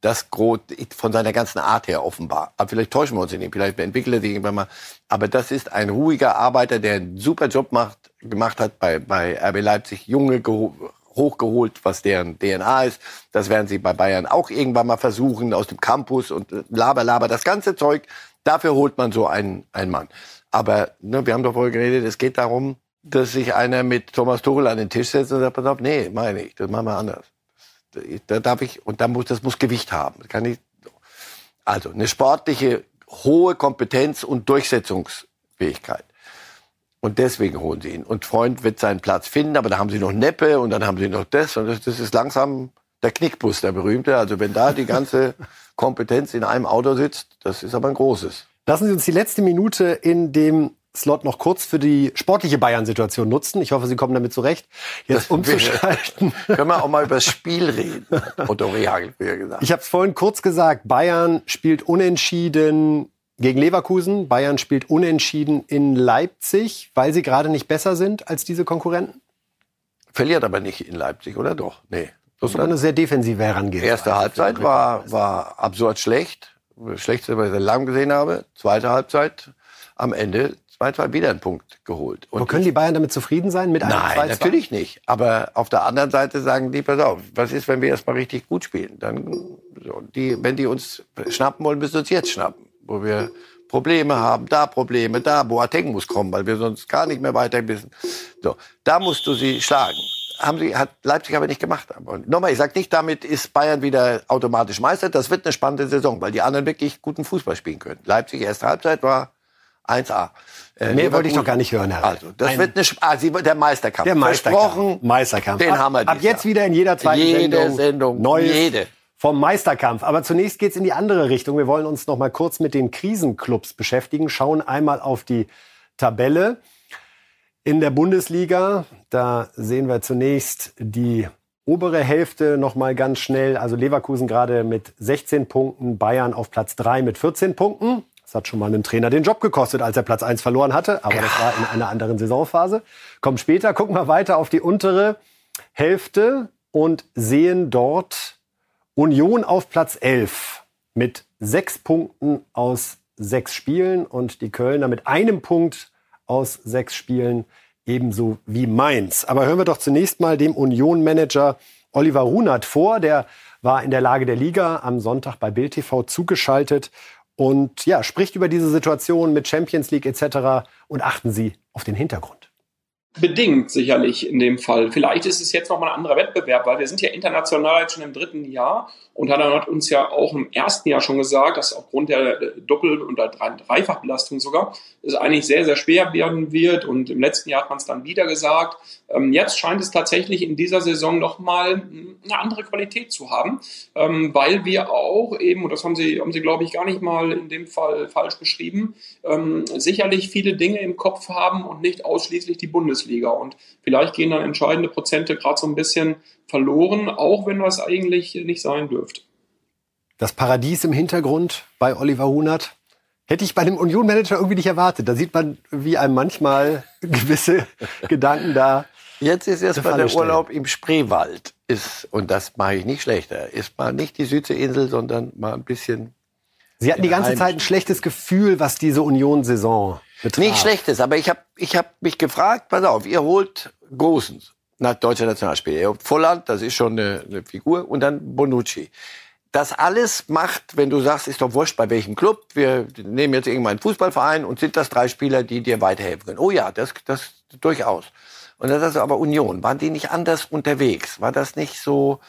das groß von seiner ganzen Art her offenbar. Aber vielleicht täuschen wir uns in ihm, vielleicht entwickelt er sich irgendwann mal. Aber das ist ein ruhiger Arbeiter, der einen super Job macht, gemacht hat bei, bei RB Leipzig, Junge geho hochgeholt, was deren DNA ist. Das werden sie bei Bayern auch irgendwann mal versuchen, aus dem Campus und laber, laber, das ganze Zeug. Dafür holt man so einen, einen Mann. Aber ne, wir haben doch vorher geredet, es geht darum, dass sich einer mit Thomas Tuchel an den Tisch setzt und sagt, pass auf, nee, meine ich, das machen wir anders da darf ich und da muss das muss Gewicht haben. Kann ich, also eine sportliche hohe Kompetenz und Durchsetzungsfähigkeit. Und deswegen holen sie ihn. Und Freund wird seinen Platz finden, aber da haben sie noch Neppe und dann haben sie noch das und das, das ist langsam der Knickbus, der berühmte. Also wenn da die ganze Kompetenz in einem Auto sitzt, das ist aber ein großes. Lassen Sie uns die letzte Minute in dem Slot noch kurz für die sportliche Bayern-Situation nutzen. Ich hoffe, Sie kommen damit zurecht. Jetzt umzuschalten. Können wir auch mal über das Spiel reden, Otto Rehagel früher gesagt. Ich habe es vorhin kurz gesagt. Bayern spielt unentschieden gegen Leverkusen. Bayern spielt unentschieden in Leipzig, weil sie gerade nicht besser sind als diese Konkurrenten. Verliert aber nicht in Leipzig, oder doch? Nee. Das war eine sehr defensive Herangehensweise. Erste Halbzeit war, war absurd schlecht. Schlechteste, was ich langem gesehen habe. Zweite Halbzeit am Ende 2-2 wieder einen Punkt geholt. Und können die Bayern damit zufrieden sein? Mit einem Nein, 2-2? natürlich nicht. Aber auf der anderen Seite sagen die, pass auf, was ist, wenn wir erstmal richtig gut spielen? Dann, so, die, wenn die uns schnappen wollen, müssen sie uns jetzt schnappen. Wo wir Probleme haben, da Probleme, da Boateng muss kommen, weil wir sonst gar nicht mehr weiter wissen. So, da musst du sie schlagen. Haben sie, hat Leipzig aber nicht gemacht. Und nochmal, ich sage nicht, damit ist Bayern wieder automatisch Meister. Das wird eine spannende Saison, weil die anderen wirklich guten Fußball spielen können. Leipzig, erste Halbzeit war 1A. Äh, Mehr wollte ich doch gar nicht hören, Herr. Also, das Ein- wird eine, ah, Sie, der Meisterkampf. Der Meisterkampf. Versprochen, Meisterkampf. Den ab, haben wir Ab jetzt wieder in jeder zweiten Jede Sendung. Sendung, Neues jede. Vom Meisterkampf. Aber zunächst geht's in die andere Richtung. Wir wollen uns noch mal kurz mit den Krisenclubs beschäftigen. Schauen einmal auf die Tabelle. In der Bundesliga, da sehen wir zunächst die obere Hälfte noch mal ganz schnell. Also Leverkusen gerade mit 16 Punkten, Bayern auf Platz 3 mit 14 Punkten. Das hat schon mal einem Trainer den Job gekostet, als er Platz 1 verloren hatte. Aber das war in einer anderen Saisonphase. Kommt später. Gucken wir weiter auf die untere Hälfte und sehen dort Union auf Platz 11 mit sechs Punkten aus sechs Spielen und die Kölner mit einem Punkt aus sechs Spielen ebenso wie Mainz. Aber hören wir doch zunächst mal dem Union-Manager Oliver Runert vor. Der war in der Lage der Liga am Sonntag bei Bild TV zugeschaltet und ja, spricht über diese Situation mit Champions League etc. Und achten Sie auf den Hintergrund. Bedingt sicherlich in dem Fall. Vielleicht ist es jetzt nochmal ein anderer Wettbewerb, weil wir sind ja international jetzt schon im dritten Jahr und hat hat uns ja auch im ersten Jahr schon gesagt, dass aufgrund der Doppel- und Dreifachbelastung sogar es eigentlich sehr, sehr schwer werden wird und im letzten Jahr hat man es dann wieder gesagt. Ähm, Jetzt scheint es tatsächlich in dieser Saison nochmal eine andere Qualität zu haben, ähm, weil wir auch eben, und das haben Sie, haben Sie glaube ich gar nicht mal in dem Fall falsch beschrieben, ähm, sicherlich viele Dinge im Kopf haben und nicht ausschließlich die Bundesliga. Und vielleicht gehen dann entscheidende Prozente gerade so ein bisschen verloren, auch wenn das eigentlich nicht sein dürfte. Das Paradies im Hintergrund bei Oliver Hunert. Hätte ich bei dem Union-Manager irgendwie nicht erwartet. Da sieht man, wie einem manchmal gewisse Gedanken da. Jetzt ist erst zur mal Falle der stellen. Urlaub im Spreewald. Ist, und das mache ich nicht schlechter. Ist mal nicht die Südseeinsel, sondern mal ein bisschen. Sie hatten die ganze Zeit ein schlechtes Gefühl, was diese Union-Saison betraf. Nicht schlechtes, aber ich habe ich hab mich gefragt, pass auf, ihr holt Gosens, nach deutscher Nationalspieler. Ihr habt Volland, das ist schon eine, eine Figur, und dann Bonucci. das alles macht, wenn du sagst, ist doch wurscht bei welchem Club, wir nehmen jetzt irgendwann einen Fußballverein und sind das drei Spieler, die dir weiterhelfen können. Oh ja, das, das durchaus. Und das ist aber Union. Waren die nicht anders unterwegs? War das nicht so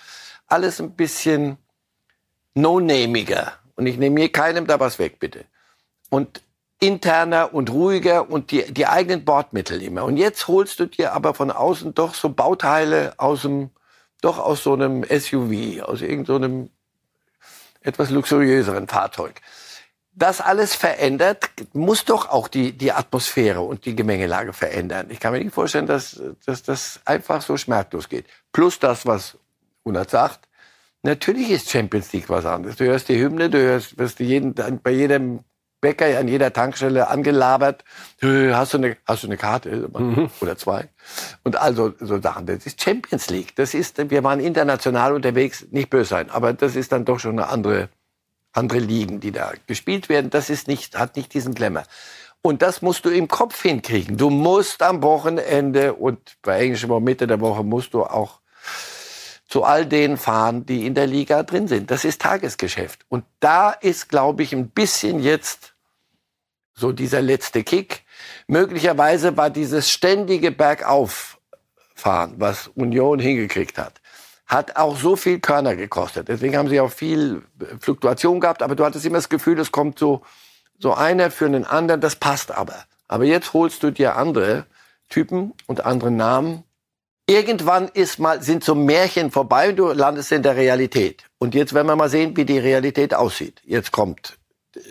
alles ein bisschen no-namiger? Und ich nehme hier keinem da was weg, bitte. Und interner und ruhiger und die, die eigenen Bordmittel immer. Und jetzt holst du dir aber von außen doch so Bauteile aus dem, doch aus so einem SUV, aus irgendeinem etwas luxuriöseren Fahrzeug. Das alles verändert, muss doch auch die, die Atmosphäre und die Gemengelage verändern. Ich kann mir nicht vorstellen, dass, dass das einfach so schmerzlos geht. Plus das, was Unat sagt, natürlich ist Champions League was anderes. Du hörst die Hymne, du hörst, wirst du jeden, bei jedem Bäcker an jeder Tankstelle angelabert. Hast du eine, hast du eine Karte? Mhm. Oder zwei? Und also, so Sachen. Das ist Champions League. Das ist, wir waren international unterwegs, nicht böse sein. Aber das ist dann doch schon eine andere, andere Ligen, die da gespielt werden. Das ist nicht, hat nicht diesen Glamour. Und das musst du im Kopf hinkriegen. Du musst am Wochenende und bei englischen Woche Mitte der Woche musst du auch zu all denen fahren, die in der Liga drin sind. Das ist Tagesgeschäft. Und da ist, glaube ich, ein bisschen jetzt so dieser letzte Kick. Möglicherweise war dieses ständige Bergauffahren, was Union hingekriegt hat, hat auch so viel Körner gekostet. Deswegen haben sie auch viel Fluktuation gehabt, aber du hattest immer das Gefühl, es kommt so, so einer für einen anderen, das passt aber. Aber jetzt holst du dir andere Typen und andere Namen. Irgendwann ist mal, sind so Märchen vorbei und du landest in der Realität. Und jetzt werden wir mal sehen, wie die Realität aussieht. Jetzt kommt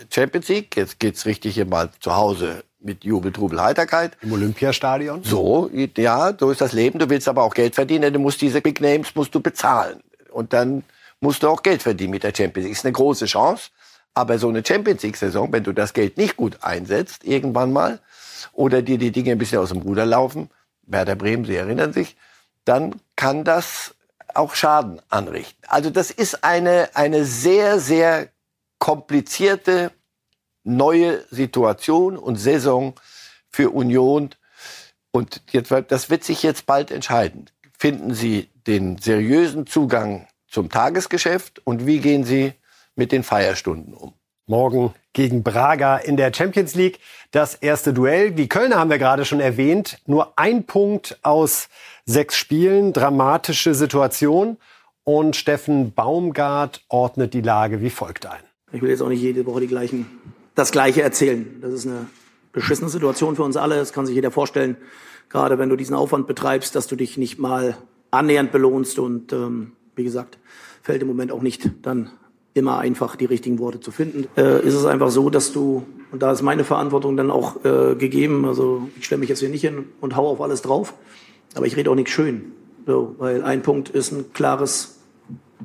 Champions League. Jetzt geht's richtig hier mal zu Hause mit Jubel, Trubel, Heiterkeit. Im Olympiastadion? So, ja, so ist das Leben. Du willst aber auch Geld verdienen. Du musst diese Big Names musst du bezahlen. Und dann musst du auch Geld verdienen mit der Champions League. Ist eine große Chance. Aber so eine Champions League-Saison, wenn du das Geld nicht gut einsetzt, irgendwann mal, oder dir die Dinge ein bisschen aus dem Ruder laufen, Werder Bremen, Sie erinnern sich, dann kann das auch Schaden anrichten. Also das ist eine, eine sehr, sehr komplizierte neue Situation und Saison für Union. Und jetzt, das wird sich jetzt bald entscheiden. Finden Sie den seriösen Zugang zum Tagesgeschäft und wie gehen Sie mit den Feierstunden um? Morgen gegen Braga in der Champions League. Das erste Duell. Die Kölner haben wir gerade schon erwähnt. Nur ein Punkt aus sechs Spielen. Dramatische Situation. Und Steffen Baumgart ordnet die Lage wie folgt ein. Ich will jetzt auch nicht jede Woche die gleichen, das Gleiche erzählen. Das ist eine beschissene Situation für uns alle. Das kann sich jeder vorstellen. Gerade wenn du diesen Aufwand betreibst, dass du dich nicht mal annähernd belohnst. Und ähm, wie gesagt, fällt im Moment auch nicht dann immer einfach die richtigen Worte zu finden. Äh, ist es einfach so, dass du, und da ist meine Verantwortung dann auch äh, gegeben, also ich stelle mich jetzt hier nicht hin und hau auf alles drauf, aber ich rede auch nichts schön. So, weil ein Punkt ist ein klares,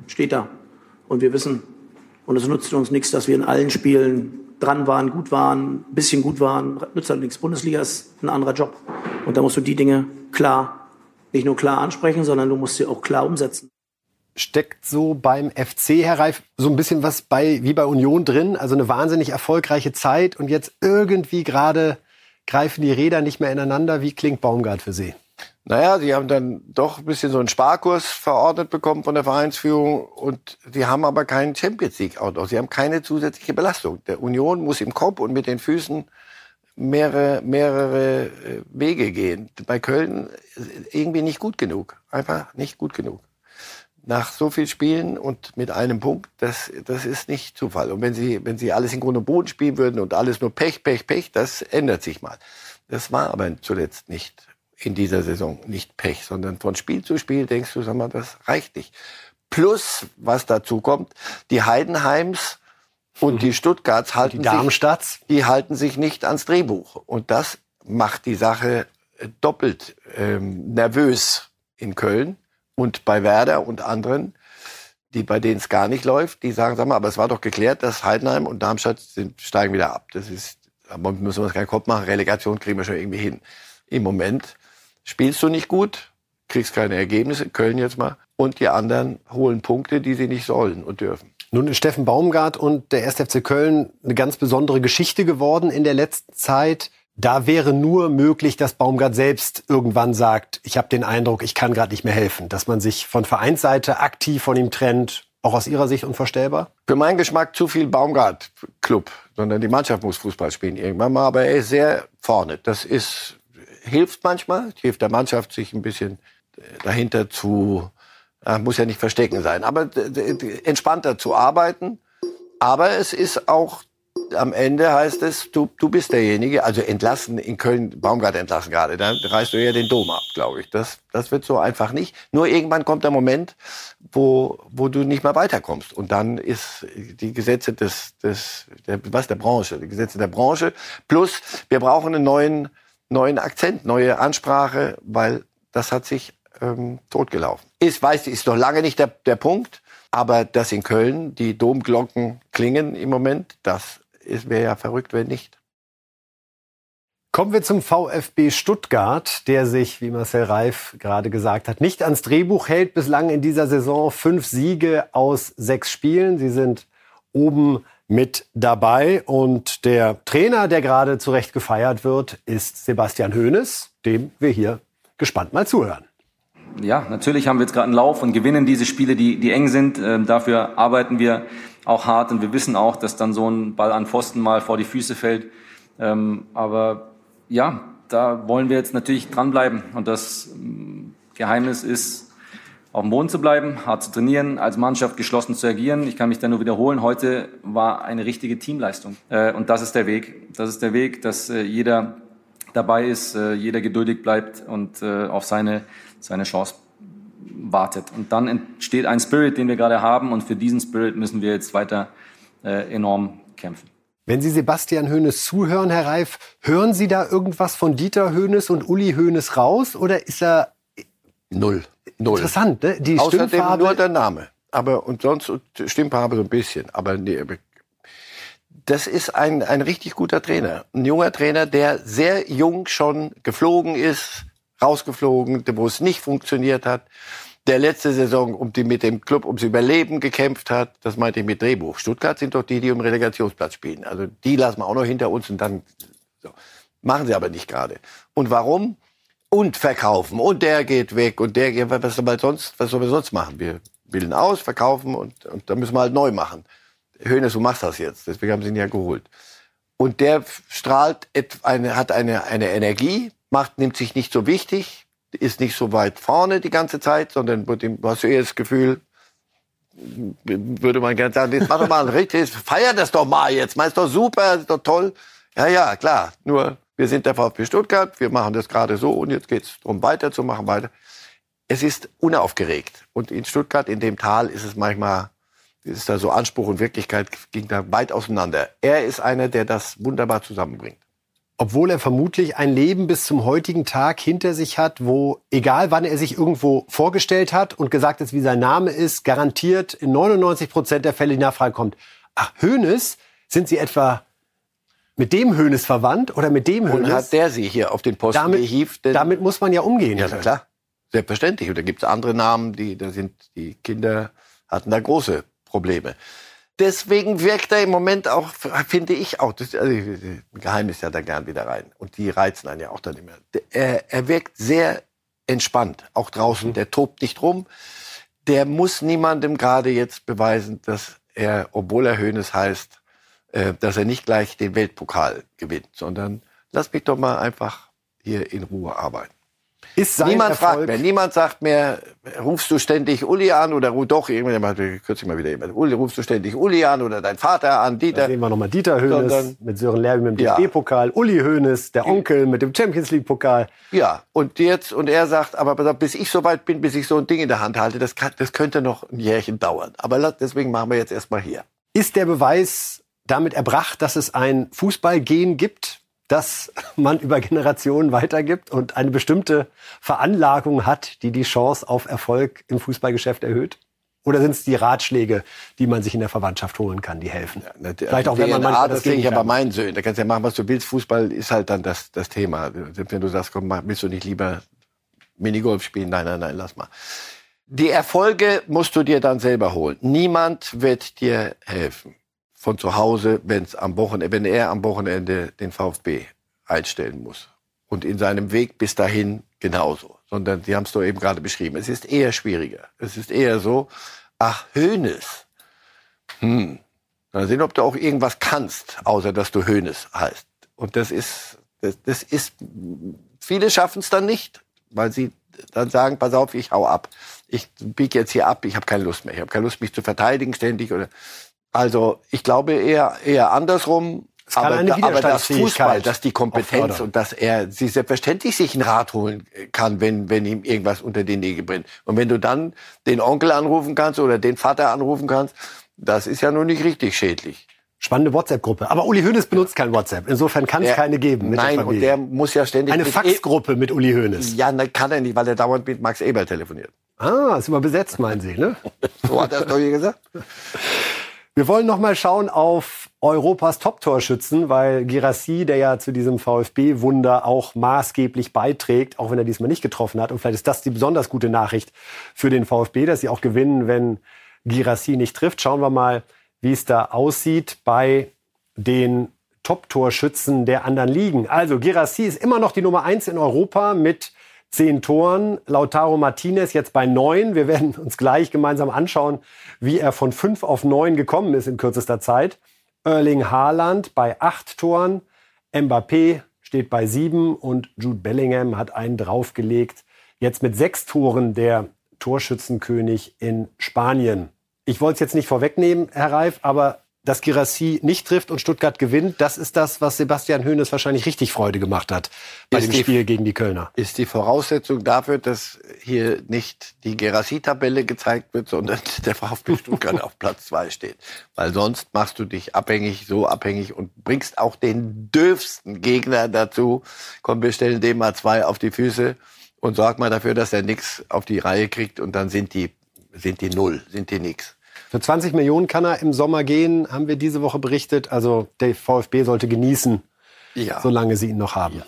steht da. Und wir wissen, und es nützt uns nichts, dass wir in allen Spielen dran waren, gut waren, ein bisschen gut waren. Nützt halt nichts. Bundesliga ist ein anderer Job. Und da musst du die Dinge klar, nicht nur klar ansprechen, sondern du musst sie auch klar umsetzen. Steckt so beim FC, Herr Reif, so ein bisschen was bei, wie bei Union drin? Also eine wahnsinnig erfolgreiche Zeit und jetzt irgendwie gerade greifen die Räder nicht mehr ineinander. Wie klingt Baumgart für Sie? Naja, sie haben dann doch ein bisschen so einen Sparkurs verordnet bekommen von der Vereinsführung und sie haben aber keinen Champions League Auto. Sie haben keine zusätzliche Belastung. Der Union muss im Kopf und mit den Füßen mehrere, mehrere äh, Wege gehen. Bei Köln irgendwie nicht gut genug. Einfach nicht gut genug. Nach so viel Spielen und mit einem Punkt, das, das ist nicht Zufall. Und wenn sie, wenn sie alles in Grund und Boden spielen würden und alles nur Pech, Pech, Pech, das ändert sich mal. Das war aber zuletzt nicht in dieser Saison. Nicht Pech, sondern von Spiel zu Spiel denkst du, sag mal, das reicht nicht. Plus, was dazu kommt, die Heidenheims und mhm. die Stuttgarts halten die sich, die halten sich nicht ans Drehbuch. Und das macht die Sache äh, doppelt ähm, nervös in Köln und bei Werder und anderen, die bei denen es gar nicht läuft, die sagen, sag mal, aber es war doch geklärt, dass Heidenheim und Darmstadt sind, steigen wieder ab. Das ist, aber müssen wir uns keinen Kopf machen, Relegation kriegen wir schon irgendwie hin. Im Moment spielst du nicht gut, kriegst keine Ergebnisse, Köln jetzt mal, und die anderen holen Punkte, die sie nicht sollen und dürfen. Nun ist Steffen Baumgart und der 1. FC Köln eine ganz besondere Geschichte geworden in der letzten Zeit. Da wäre nur möglich, dass Baumgart selbst irgendwann sagt, ich habe den Eindruck, ich kann gerade nicht mehr helfen, dass man sich von Vereinsseite aktiv von ihm trennt, auch aus Ihrer Sicht unvorstellbar? Für meinen Geschmack zu viel Baumgart-Club, sondern die Mannschaft muss Fußball spielen irgendwann mal. Aber er ist sehr vorne. Das ist, hilft manchmal, hilft der Mannschaft, sich ein bisschen äh, dahinter zu, äh, muss ja nicht verstecken sein, aber entspannter zu arbeiten. Aber es ist auch am Ende heißt es, du, du bist derjenige, also entlassen in Köln, Baumgart entlassen gerade, da reißt du ja den Dom ab, glaube ich. Das, das wird so einfach nicht. Nur irgendwann kommt der Moment, wo, wo du nicht mehr weiterkommst. Und dann ist die Gesetze des, des der, was, der Branche, die Gesetze der Branche. Plus, wir brauchen einen neuen, neuen Akzent, neue Ansprache, weil das hat sich ähm, totgelaufen. Ist, weiß, ist noch lange nicht der, der Punkt. Aber dass in Köln die Domglocken klingen im Moment, das wäre ja verrückt, wenn nicht. Kommen wir zum VfB Stuttgart, der sich, wie Marcel Reif gerade gesagt hat, nicht ans Drehbuch hält. Bislang in dieser Saison fünf Siege aus sechs Spielen. Sie sind oben mit dabei. Und der Trainer, der gerade zu Recht gefeiert wird, ist Sebastian Hoeneß, dem wir hier gespannt mal zuhören. Ja, natürlich haben wir jetzt gerade einen Lauf und gewinnen diese Spiele, die, die eng sind. Ähm, dafür arbeiten wir auch hart und wir wissen auch, dass dann so ein Ball an Pfosten mal vor die Füße fällt. Ähm, aber ja, da wollen wir jetzt natürlich dranbleiben und das ähm, Geheimnis ist, auf dem Boden zu bleiben, hart zu trainieren, als Mannschaft geschlossen zu agieren. Ich kann mich da nur wiederholen. Heute war eine richtige Teamleistung. Äh, und das ist der Weg. Das ist der Weg, dass äh, jeder dabei ist, äh, jeder geduldig bleibt und auf seine, seine Chance wartet. Und dann entsteht ein Spirit, den wir gerade haben. Und für diesen Spirit müssen wir jetzt weiter enorm kämpfen. Wenn Sie Sebastian Hoeneß zuhören, Herr Reif, hören Sie da irgendwas von Dieter Hoeneß und Uli Hoeneß raus? Oder ist er... Null. Null. Interessant, ne? Die Außerdem Stimmfarbe... nur der Name. Aber, und sonst Stimmfarbe so ein bisschen. Aber nee, das ist ein, ein richtig guter Trainer. Ein junger Trainer, der sehr jung schon geflogen ist, rausgeflogen, wo es nicht funktioniert hat der letzte Saison um die, mit dem Club ums Überleben gekämpft hat. Das meinte ich mit Drehbuch. Stuttgart sind doch die, die um Relegationsplatz spielen. Also die lassen wir auch noch hinter uns und dann so. machen sie aber nicht gerade. Und warum? Und verkaufen. Und der geht weg und der geht, was soll man sonst, was soll man sonst machen? Wir bilden aus, verkaufen und, und dann müssen wir halt neu machen. Hönes, du machst das jetzt. Deswegen haben sie ihn ja geholt. Und der strahlt, eine, hat eine, eine Energie, macht, nimmt sich nicht so wichtig, ist nicht so weit vorne die ganze Zeit, sondern du hast eher das Gefühl, würde man gerne sagen, jetzt mach doch mal ein richtiges, feier das doch mal jetzt, meinst doch super, ist doch toll. Ja, ja, klar, nur wir sind der VfB Stuttgart, wir machen das gerade so und jetzt geht's darum weiterzumachen, weiter. Es ist unaufgeregt und in Stuttgart, in dem Tal, ist es manchmal, ist da so Anspruch und Wirklichkeit ging da weit auseinander. Er ist einer, der das wunderbar zusammenbringt obwohl er vermutlich ein Leben bis zum heutigen Tag hinter sich hat, wo, egal wann er sich irgendwo vorgestellt hat und gesagt hat, wie sein Name ist, garantiert in 99 Prozent der Fälle die Nachfrage kommt, ach, Hönes, sind Sie etwa mit dem Hönes verwandt oder mit dem Hönes? Und hat der Sie hier auf den Posten damit, gehievt? Damit muss man ja umgehen. Ja, klar. Selbstverständlich. Und da gibt es andere Namen, die, da sind, die Kinder hatten da große Probleme deswegen wirkt er im Moment auch, finde ich auch, das also, Geheimnis ja da gern wieder rein. Und die reizen einen ja auch dann immer. Er, er wirkt sehr entspannt, auch draußen. Der tobt nicht rum. Der muss niemandem gerade jetzt beweisen, dass er, obwohl er Höhnes heißt, äh, dass er nicht gleich den Weltpokal gewinnt, sondern lass mich doch mal einfach hier in Ruhe arbeiten. Ist niemand Erfolg fragt mehr, niemand sagt mehr, rufst du ständig Uli an oder doch, irgendwann kürzlich mal wieder jemand, Uli, rufst du ständig Uli an oder dein Vater an, Dieter. Da sehen wir nochmal Dieter Hönes mit Sören Lerby mit dem ja. DFB-Pokal, Uli Hönes, der Onkel mit dem Champions League-Pokal. Ja, und jetzt, und er sagt, aber bis ich so weit bin, bis ich so ein Ding in der Hand halte, das, kann, das könnte noch ein Jährchen dauern. Aber deswegen machen wir jetzt erstmal hier. Ist der Beweis damit erbracht, dass es ein Fußballgehen gibt? das man über Generationen weitergibt und eine bestimmte Veranlagung hat, die die Chance auf Erfolg im Fußballgeschäft erhöht? Oder sind es die Ratschläge, die man sich in der Verwandtschaft holen kann, die helfen? Ja, ne, Vielleicht auch, wenn man das, das sehe ich ja bei meinen Söhnen. Da kannst du ja machen, was du willst. Fußball ist halt dann das, das Thema. Wenn du sagst, komm, willst du nicht lieber Minigolf spielen? Nein, nein, nein, lass mal. Die Erfolge musst du dir dann selber holen. Niemand wird dir helfen von zu Hause, wenn's am Wochenende, wenn er am Wochenende den VfB einstellen muss. Und in seinem Weg bis dahin genauso. Sondern Sie haben es doch eben gerade beschrieben. Es ist eher schwieriger. Es ist eher so. ach, Hönes. Hm. Mal sehen, ob du auch irgendwas kannst, außer dass du Hönes heißt. Und das ist, das, das ist, viele schaffen es dann nicht, weil sie dann sagen, pass auf, ich hau ab. Ich biege jetzt hier ab, ich habe keine Lust mehr. Ich habe keine Lust, mich zu verteidigen ständig. Oder also ich glaube eher, eher andersrum. Aber, aber das Fußball, dass die Kompetenz und dass er sie selbstverständlich sich ein Rad holen kann, wenn, wenn ihm irgendwas unter die Nägel brennt. Und wenn du dann den Onkel anrufen kannst oder den Vater anrufen kannst, das ist ja nun nicht richtig schädlich. Spannende WhatsApp-Gruppe. Aber Uli Hoeneß benutzt kein WhatsApp. Insofern kann es keine geben. Mit nein, der und der muss ja ständig. Eine Faxgruppe mit Uli Hoeneß. Ja, ne, kann er nicht, weil er dauernd mit Max Eber telefoniert. Ah, ist immer besetzt, meinen Sie, ne? so hat er es doch hier gesagt. Wir wollen noch mal schauen auf Europas Top-Torschützen, weil Girassi, der ja zu diesem VfB-Wunder auch maßgeblich beiträgt, auch wenn er diesmal nicht getroffen hat. Und vielleicht ist das die besonders gute Nachricht für den VfB, dass sie auch gewinnen, wenn Girassi nicht trifft. Schauen wir mal, wie es da aussieht bei den Top-Torschützen der anderen Ligen. Also Girassi ist immer noch die Nummer eins in Europa mit zehn Toren. Lautaro Martinez jetzt bei neun. Wir werden uns gleich gemeinsam anschauen, wie er von fünf auf neun gekommen ist in kürzester Zeit. Erling Haaland bei acht Toren. Mbappé steht bei sieben und Jude Bellingham hat einen draufgelegt. Jetzt mit sechs Toren der Torschützenkönig in Spanien. Ich wollte es jetzt nicht vorwegnehmen, Herr Reif, aber dass Girassi nicht trifft und Stuttgart gewinnt, das ist das, was Sebastian Hoeneß wahrscheinlich richtig Freude gemacht hat bei ist dem die, Spiel gegen die Kölner. Ist die Voraussetzung dafür, dass hier nicht die Girassi-Tabelle gezeigt wird, sondern der VfB Stuttgart auf Platz zwei steht. Weil sonst machst du dich abhängig, so abhängig und bringst auch den dürfsten Gegner dazu. Komm, wir stellen dem mal zwei auf die Füße und sorg mal dafür, dass er nichts auf die Reihe kriegt und dann sind die, sind die null, sind die nix. Für 20 Millionen kann er im Sommer gehen, haben wir diese Woche berichtet. Also der VfB sollte genießen, ja. solange sie ihn noch haben.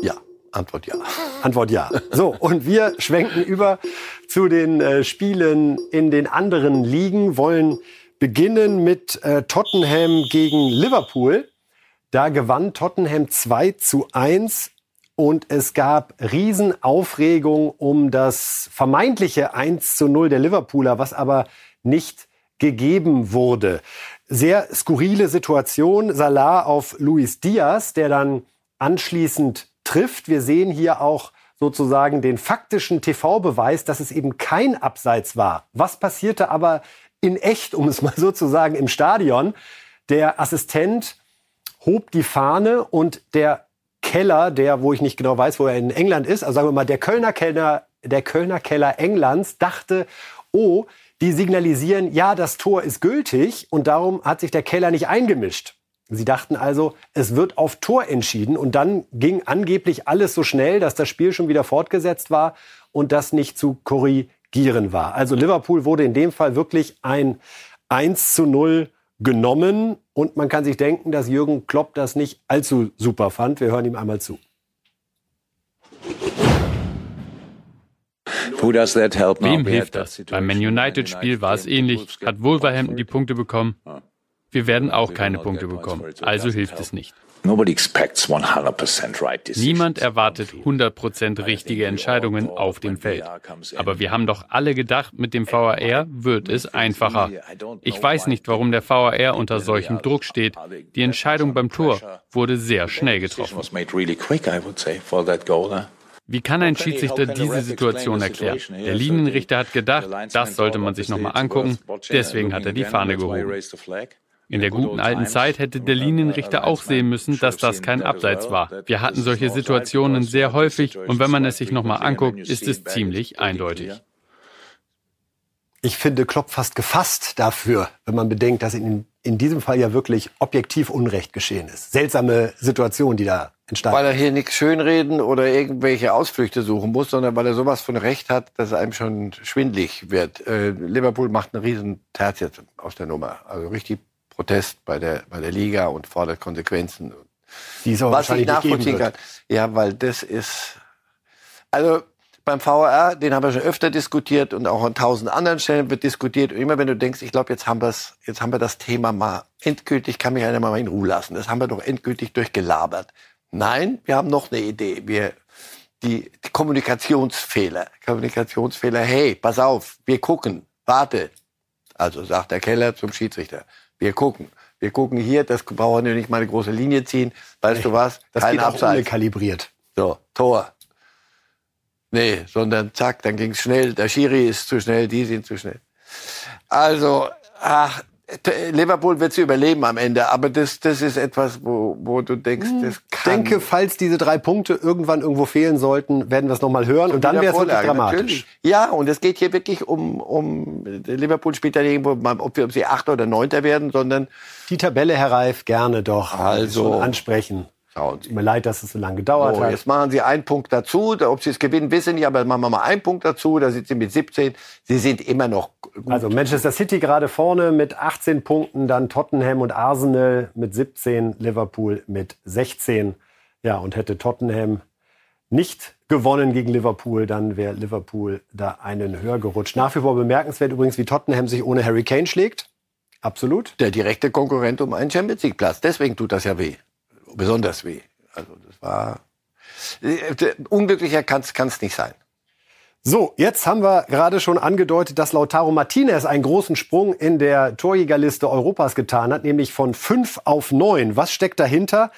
Ja. ja. Antwort ja. Antwort ja. So, und wir schwenken über zu den äh, Spielen in den anderen Ligen, wollen beginnen mit äh, Tottenham gegen Liverpool. Da gewann Tottenham 2 zu 1 und es gab Riesenaufregung um das vermeintliche 1 zu 0 der Liverpooler, was aber nicht gegeben wurde. Sehr skurrile Situation. Salah auf Luis Diaz, der dann anschließend trifft. Wir sehen hier auch sozusagen den faktischen TV-Beweis, dass es eben kein Abseits war. Was passierte aber in echt, um es mal so zu sagen, im Stadion? Der Assistent hob die Fahne und der Keller, der, wo ich nicht genau weiß, wo er in England ist, also sagen wir mal, der Kölner Keller, der Kölner Keller Englands dachte, oh, die signalisieren, ja, das Tor ist gültig und darum hat sich der Keller nicht eingemischt. Sie dachten also, es wird auf Tor entschieden und dann ging angeblich alles so schnell, dass das Spiel schon wieder fortgesetzt war und das nicht zu korrigieren war. Also Liverpool wurde in dem Fall wirklich ein 1 zu 0 genommen und man kann sich denken, dass Jürgen Klopp das nicht allzu super fand. Wir hören ihm einmal zu. Wem hilft das? Beim Man United-Spiel war es ähnlich, hat Wolverhampton die Punkte bekommen. Wir werden auch keine Punkte bekommen, also hilft es nicht. Niemand erwartet 100% richtige Entscheidungen auf dem Feld. Aber wir haben doch alle gedacht, mit dem VAR wird es einfacher. Ich weiß nicht, warum der VAR unter solchem Druck steht. Die Entscheidung beim Tor wurde sehr schnell getroffen. Wie kann ein Schiedsrichter diese Situation erklären? Der Linienrichter hat gedacht, das sollte man sich nochmal angucken, deswegen hat er die Fahne gehoben. In der guten alten Zeit hätte der Linienrichter auch sehen müssen, dass das kein Abseits war. Wir hatten solche Situationen sehr häufig und wenn man es sich nochmal anguckt, ist es ziemlich eindeutig. Ich finde Klopp fast gefasst dafür, wenn man bedenkt, dass in, in diesem Fall ja wirklich objektiv Unrecht geschehen ist. Seltsame Situation, die da entstanden. Weil er hier nichts schönreden oder irgendwelche Ausflüchte suchen muss, sondern weil er sowas von Recht hat, dass einem schon schwindlig wird. Äh, Liverpool macht einen riesen Terz jetzt aus der Nummer. Also richtig Protest bei der, bei der Liga und fordert Konsequenzen. Die es Was ich nachvollziehen kann. Ja, weil das ist, also, beim VAR, den haben wir schon öfter diskutiert und auch an tausend anderen Stellen wird diskutiert. Und immer wenn du denkst, ich glaube, jetzt haben wir's, jetzt haben wir das Thema mal endgültig, kann mich einer mal in Ruhe lassen. Das haben wir doch endgültig durchgelabert. Nein, wir haben noch eine Idee. Wir, die, die Kommunikationsfehler. Kommunikationsfehler. Hey, pass auf, wir gucken. Warte. Also sagt der Keller zum Schiedsrichter, wir gucken. Wir gucken hier, das brauchen wir nicht mal eine große Linie ziehen. Weißt nee, du was? Das Kein geht auch Abseits. kalibriert. So, Tor. Nee, sondern zack, dann ging's schnell. Der Schiri ist zu schnell, die sind zu schnell. Also, ach, Liverpool wird sie überleben am Ende, aber das, das ist etwas, wo, wo du denkst, hm. das kann. Ich denke, falls diese drei Punkte irgendwann irgendwo fehlen sollten, werden wir es nochmal hören und dann wäre es wirklich dramatisch. Natürlich. Ja, und es geht hier wirklich um, um Liverpool spielt ja nicht irgendwo, ob, wir, ob sie Achter oder Neunter werden, sondern die Tabelle, Herr Reif, gerne doch also ansprechen. Tut mir leid, dass es so lange gedauert so, hat. Jetzt machen Sie einen Punkt dazu. Ob Sie es gewinnen, wissen Sie nicht, aber machen wir mal einen Punkt dazu. Da sind Sie mit 17. Sie sind immer noch gut. Also Manchester City gerade vorne mit 18 Punkten, dann Tottenham und Arsenal mit 17, Liverpool mit 16. Ja, und hätte Tottenham nicht gewonnen gegen Liverpool, dann wäre Liverpool da einen höher gerutscht. Nach wie vor bemerkenswert übrigens, wie Tottenham sich ohne Harry Kane schlägt. Absolut. Der direkte Konkurrent um einen Champions League Platz. Deswegen tut das ja weh besonders weh. Also das war äh, unglücklicher kann es nicht sein. So, jetzt haben wir gerade schon angedeutet, dass Lautaro Martinez einen großen Sprung in der Torjägerliste Europas getan hat, nämlich von fünf auf neun. Was steckt dahinter?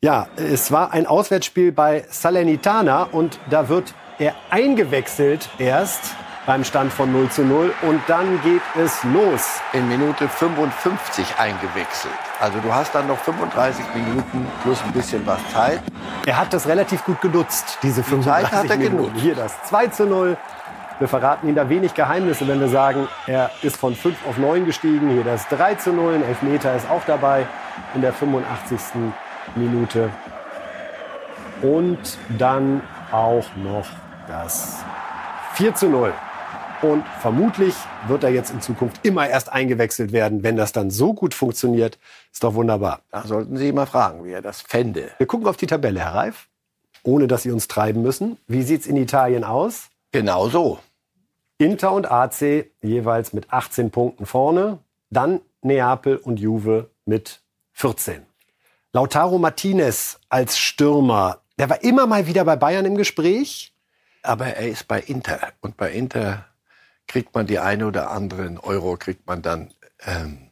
Ja, es war ein Auswärtsspiel bei Salernitana und da wird er eingewechselt erst beim Stand von 0 zu 0. Und dann geht es los. In Minute 55 eingewechselt. Also du hast dann noch 35 Minuten plus ein bisschen was Zeit. Er hat das relativ gut genutzt, diese 35 Zeit hat er Minuten. Genutzt. Hier das 2 zu 0. Wir verraten Ihnen da wenig Geheimnisse, wenn wir sagen, er ist von 5 auf 9 gestiegen. Hier das 3 zu 0. Ein Elfmeter ist auch dabei in der 85. Minute. Und dann auch noch das 4 zu 0. Und vermutlich wird er jetzt in Zukunft immer erst eingewechselt werden, wenn das dann so gut funktioniert. Ist doch wunderbar. Da sollten Sie mal fragen, wie er das fände. Wir gucken auf die Tabelle, Herr Reif, ohne dass Sie uns treiben müssen. Wie sieht es in Italien aus? Genau so. Inter und AC jeweils mit 18 Punkten vorne. Dann Neapel und Juve mit 14. Lautaro Martinez als Stürmer, der war immer mal wieder bei Bayern im Gespräch. Aber er ist bei Inter. Und bei Inter kriegt man die eine oder anderen Euro, kriegt man dann ähm,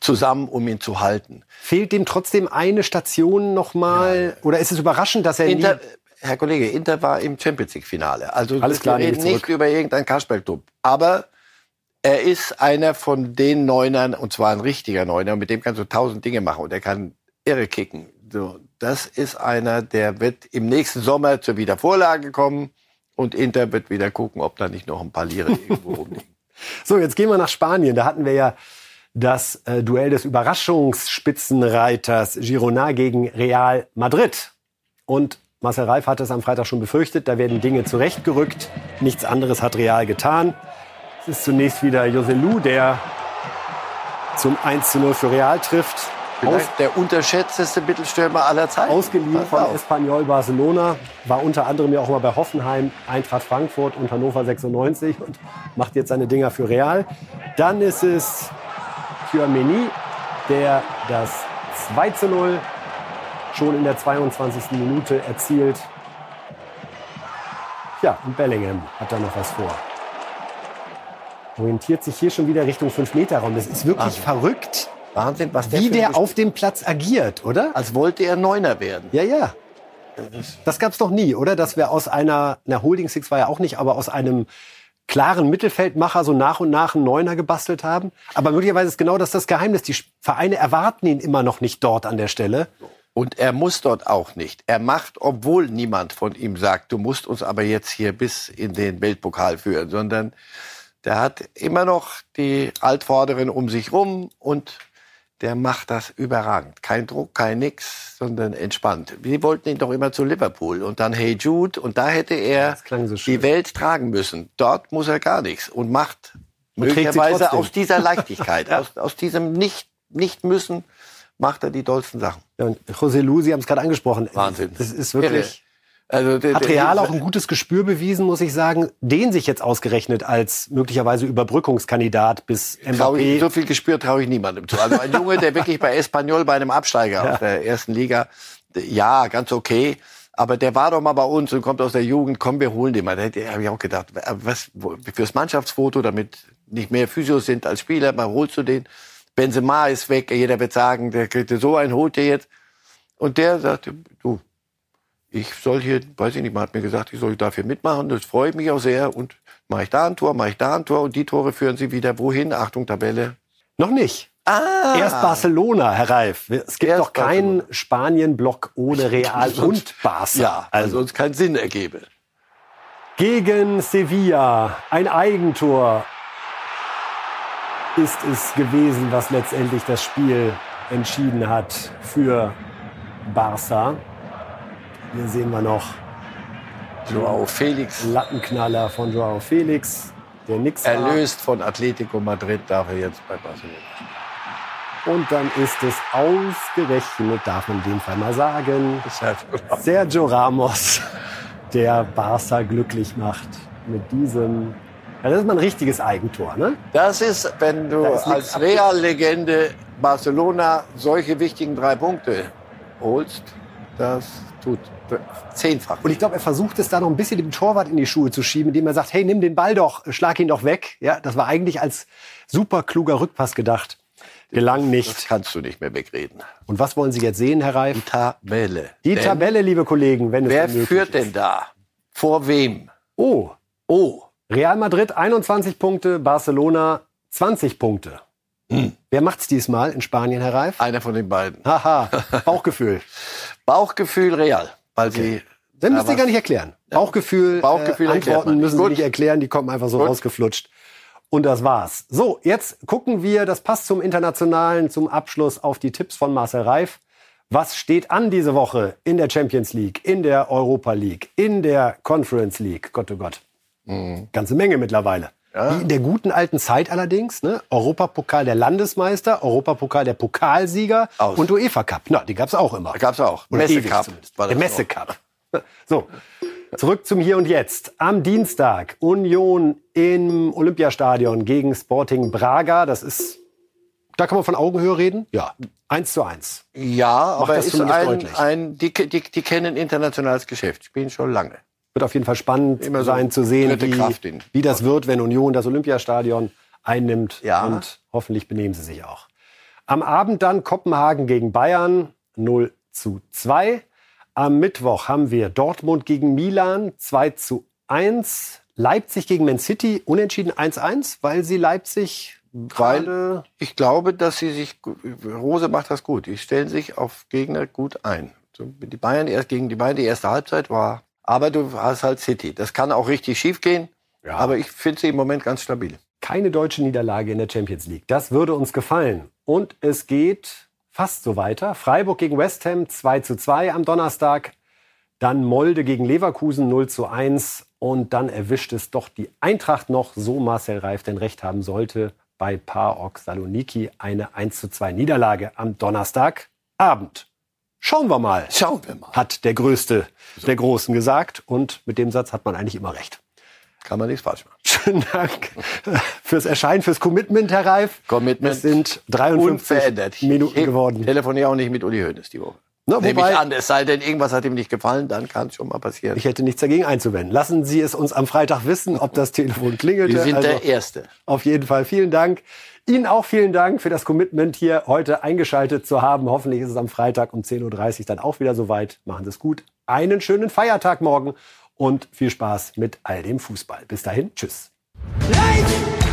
zusammen, um ihn zu halten. Fehlt dem trotzdem eine Station nochmal? Ja. Oder ist es überraschend, dass er Inter, Herr Kollege, Inter war im Champions League Finale. Also Alles klar, wir reden nicht über irgendein Kasperl-Club. Aber er ist einer von den Neunern, und zwar ein richtiger Neuner, mit dem kannst du tausend Dinge machen und er kann irre kicken. So, das ist einer, der wird im nächsten Sommer zur Wiedervorlage kommen und Inter wird wieder gucken, ob da nicht noch ein paar Lire irgendwo rumliegen. So, jetzt gehen wir nach Spanien. Da hatten wir ja das äh, Duell des Überraschungsspitzenreiters Girona gegen Real Madrid. Und Marcel Reif hat es am Freitag schon befürchtet, da werden Dinge zurechtgerückt. Nichts anderes hat Real getan. Es ist zunächst wieder Joselu, der zum 1 zu 0 für Real trifft. Vielleicht der unterschätzteste Mittelstürmer aller Zeiten. Ausgeliehen von Espanyol Barcelona, war unter anderem ja auch mal bei Hoffenheim, Eintracht Frankfurt und Hannover 96 und macht jetzt seine Dinger für Real. Dann ist es Tchouameni, der das 2 zu 0 schon in der 22. Minute erzielt. Ja, und Bellingham hat da noch was vor. Orientiert sich hier schon wieder Richtung 5-Meter-Raum. Das ist wirklich Ach. verrückt. Wahnsinn, was der Wie der auf dem Platz agiert, oder? Als wollte er Neuner werden. Ja, ja. Das gab's doch nie, oder? Dass wir aus einer, na Holding Six war ja auch nicht, aber aus einem klaren Mittelfeldmacher so nach und nach einen Neuner gebastelt haben. Aber möglicherweise ist genau das das Geheimnis. Die Vereine erwarten ihn immer noch nicht dort an der Stelle. Und er muss dort auch nicht. Er macht, obwohl niemand von ihm sagt, du musst uns aber jetzt hier bis in den Weltpokal führen, sondern der hat immer noch die Altvorderen um sich rum und der macht das überragend. Kein Druck, kein Nix, sondern entspannt. Wir wollten ihn doch immer zu Liverpool und dann Hey Jude und da hätte er so die Welt tragen müssen. Dort muss er gar nichts und macht und möglicherweise aus dieser Leichtigkeit, ja. aus, aus diesem nicht, nicht müssen, macht er die dollsten Sachen. Ja, und José Lu, Sie haben es gerade angesprochen. Wahnsinn. Das ist wirklich also der, hat Real auch ein gutes Gespür bewiesen, muss ich sagen, den sich jetzt ausgerechnet als möglicherweise Überbrückungskandidat bis Mbappé. Ich, so viel Gespür traue ich niemandem zu. Also ein Junge, der wirklich bei Espanyol, bei einem Absteiger ja. aus der ersten Liga, ja, ganz okay. Aber der war doch mal bei uns und kommt aus der Jugend. Komm, wir holen den mal. Da habe ich auch gedacht, was fürs Mannschaftsfoto, damit nicht mehr Physios sind als Spieler, mal holst du den. Benzema ist weg. Jeder wird sagen, der kriegt so einen, holt der jetzt. Und der sagte, du, ich soll hier, weiß ich nicht, man hat mir gesagt, ich soll dafür mitmachen. Das freut mich auch sehr. Und mache ich da ein Tor, mache ich da ein Tor. Und die Tore führen sie wieder wohin? Achtung, Tabelle. Noch nicht. Ah. Erst Barcelona, Herr Reif. Es gibt Erst doch keinen Spanien-Block ohne Real und Barca. Ja, also uns keinen Sinn ergebe. Gegen Sevilla ein Eigentor ist es gewesen, was letztendlich das Spiel entschieden hat für Barca. Hier sehen wir noch Joao Felix. Lattenknaller von Joao Felix, der nix Erlöst von Atletico Madrid darf er jetzt bei Barcelona. Und dann ist es ausgerechnet, darf man in dem Fall mal sagen, Sergio Ramos, der Barca glücklich macht mit diesem. Ja, das ist mal ein richtiges Eigentor, ne? Das ist, wenn du als Real-Legende Barcelona solche wichtigen drei Punkte holst, das tut zehnfach. Und ich glaube, er versucht es da noch ein bisschen dem Torwart in die Schuhe zu schieben, indem er sagt, hey, nimm den Ball doch, schlag ihn doch weg. Ja, das war eigentlich als super kluger Rückpass gedacht. Gelang nicht. Das kannst du nicht mehr wegreden. Und was wollen Sie jetzt sehen, Herr Reif? Die Tabelle. Die denn Tabelle, liebe Kollegen, wenn wer es Wer führt denn da? Vor wem? Oh. Oh. Real Madrid 21 Punkte, Barcelona 20 Punkte. Hm. Wer macht's diesmal in Spanien, Herr Reif? Einer von den beiden. Haha, Bauchgefühl. Bauchgefühl Real, weil okay. sie dann müsst ihr gar nicht erklären. Bauchgefühl, Bauchgefühl äh, Antworten müssen Gut. Sie nicht erklären, die kommen einfach so Gut. rausgeflutscht. Und das war's. So, jetzt gucken wir, das passt zum Internationalen, zum Abschluss auf die Tipps von Marcel Reif. Was steht an diese Woche in der Champions League, in der Europa League, in der Conference League? Gott, oh Gott. Mhm. Ganze Menge mittlerweile. Ja. In der guten alten Zeit allerdings, ne? Europapokal der Landesmeister, Europapokal der Pokalsieger Aus. und UEFA Cup. Na, die gab's auch immer. Gab's auch. Messe Cup. Der Messe Cup. So, zurück zum Hier und Jetzt. Am Dienstag Union im Olympiastadion gegen Sporting Braga. Das ist, da kann man von Augenhöhe reden? Ja, eins zu eins. Ja, Macht aber ist ein, ein die, die, die kennen internationales Geschäft, spielen schon lange. Wird auf jeden Fall spannend Immer sein zu sehen, wie, wie das wird, wenn Union das Olympiastadion einnimmt. Ja. Und hoffentlich benehmen sie sich auch. Am Abend dann Kopenhagen gegen Bayern 0 zu 2. Am Mittwoch haben wir Dortmund gegen Milan 2 zu 1. Leipzig gegen Man City unentschieden 1-1, weil sie Leipzig weil ich glaube, dass sie sich Rose macht das gut. Die stellen sich auf Gegner gut ein. Die Bayern erst gegen die Bayern die erste Halbzeit war, aber du hast halt City. Das kann auch richtig schief gehen, ja. aber ich finde sie im Moment ganz stabil. Keine deutsche Niederlage in der Champions League. Das würde uns gefallen. Und es geht fast so weiter. Freiburg gegen West Ham 2 zu 2 am Donnerstag. Dann Molde gegen Leverkusen 0 zu 1. Und dann erwischt es doch die Eintracht noch, so Marcel Reif denn recht haben sollte, bei PAOK Saloniki eine 1 zu 2 Niederlage am Donnerstagabend. Schauen wir mal. Schauen wir mal. Hat der Größte der Großen gesagt. Und mit dem Satz hat man eigentlich immer recht. Kann man nichts falsch machen. Schönen Dank fürs Erscheinen, fürs Commitment, Herr Reif. Commitment. Es sind 53 unverändert. Minuten ich geworden. Telefoniere auch nicht mit Uli Hoeneß die Woche. Na, Nehme ich an, es sei denn, irgendwas hat ihm nicht gefallen, dann kann es schon mal passieren. Ich hätte nichts dagegen einzuwenden. Lassen Sie es uns am Freitag wissen, ob das Telefon klingelte. Wir sind also, der Erste. Auf jeden Fall vielen Dank. Ihnen auch vielen Dank für das Commitment hier heute eingeschaltet zu haben. Hoffentlich ist es am Freitag um 10.30 Uhr dann auch wieder soweit. Machen Sie es gut. Einen schönen Feiertag morgen und viel Spaß mit all dem Fußball. Bis dahin, tschüss. Light!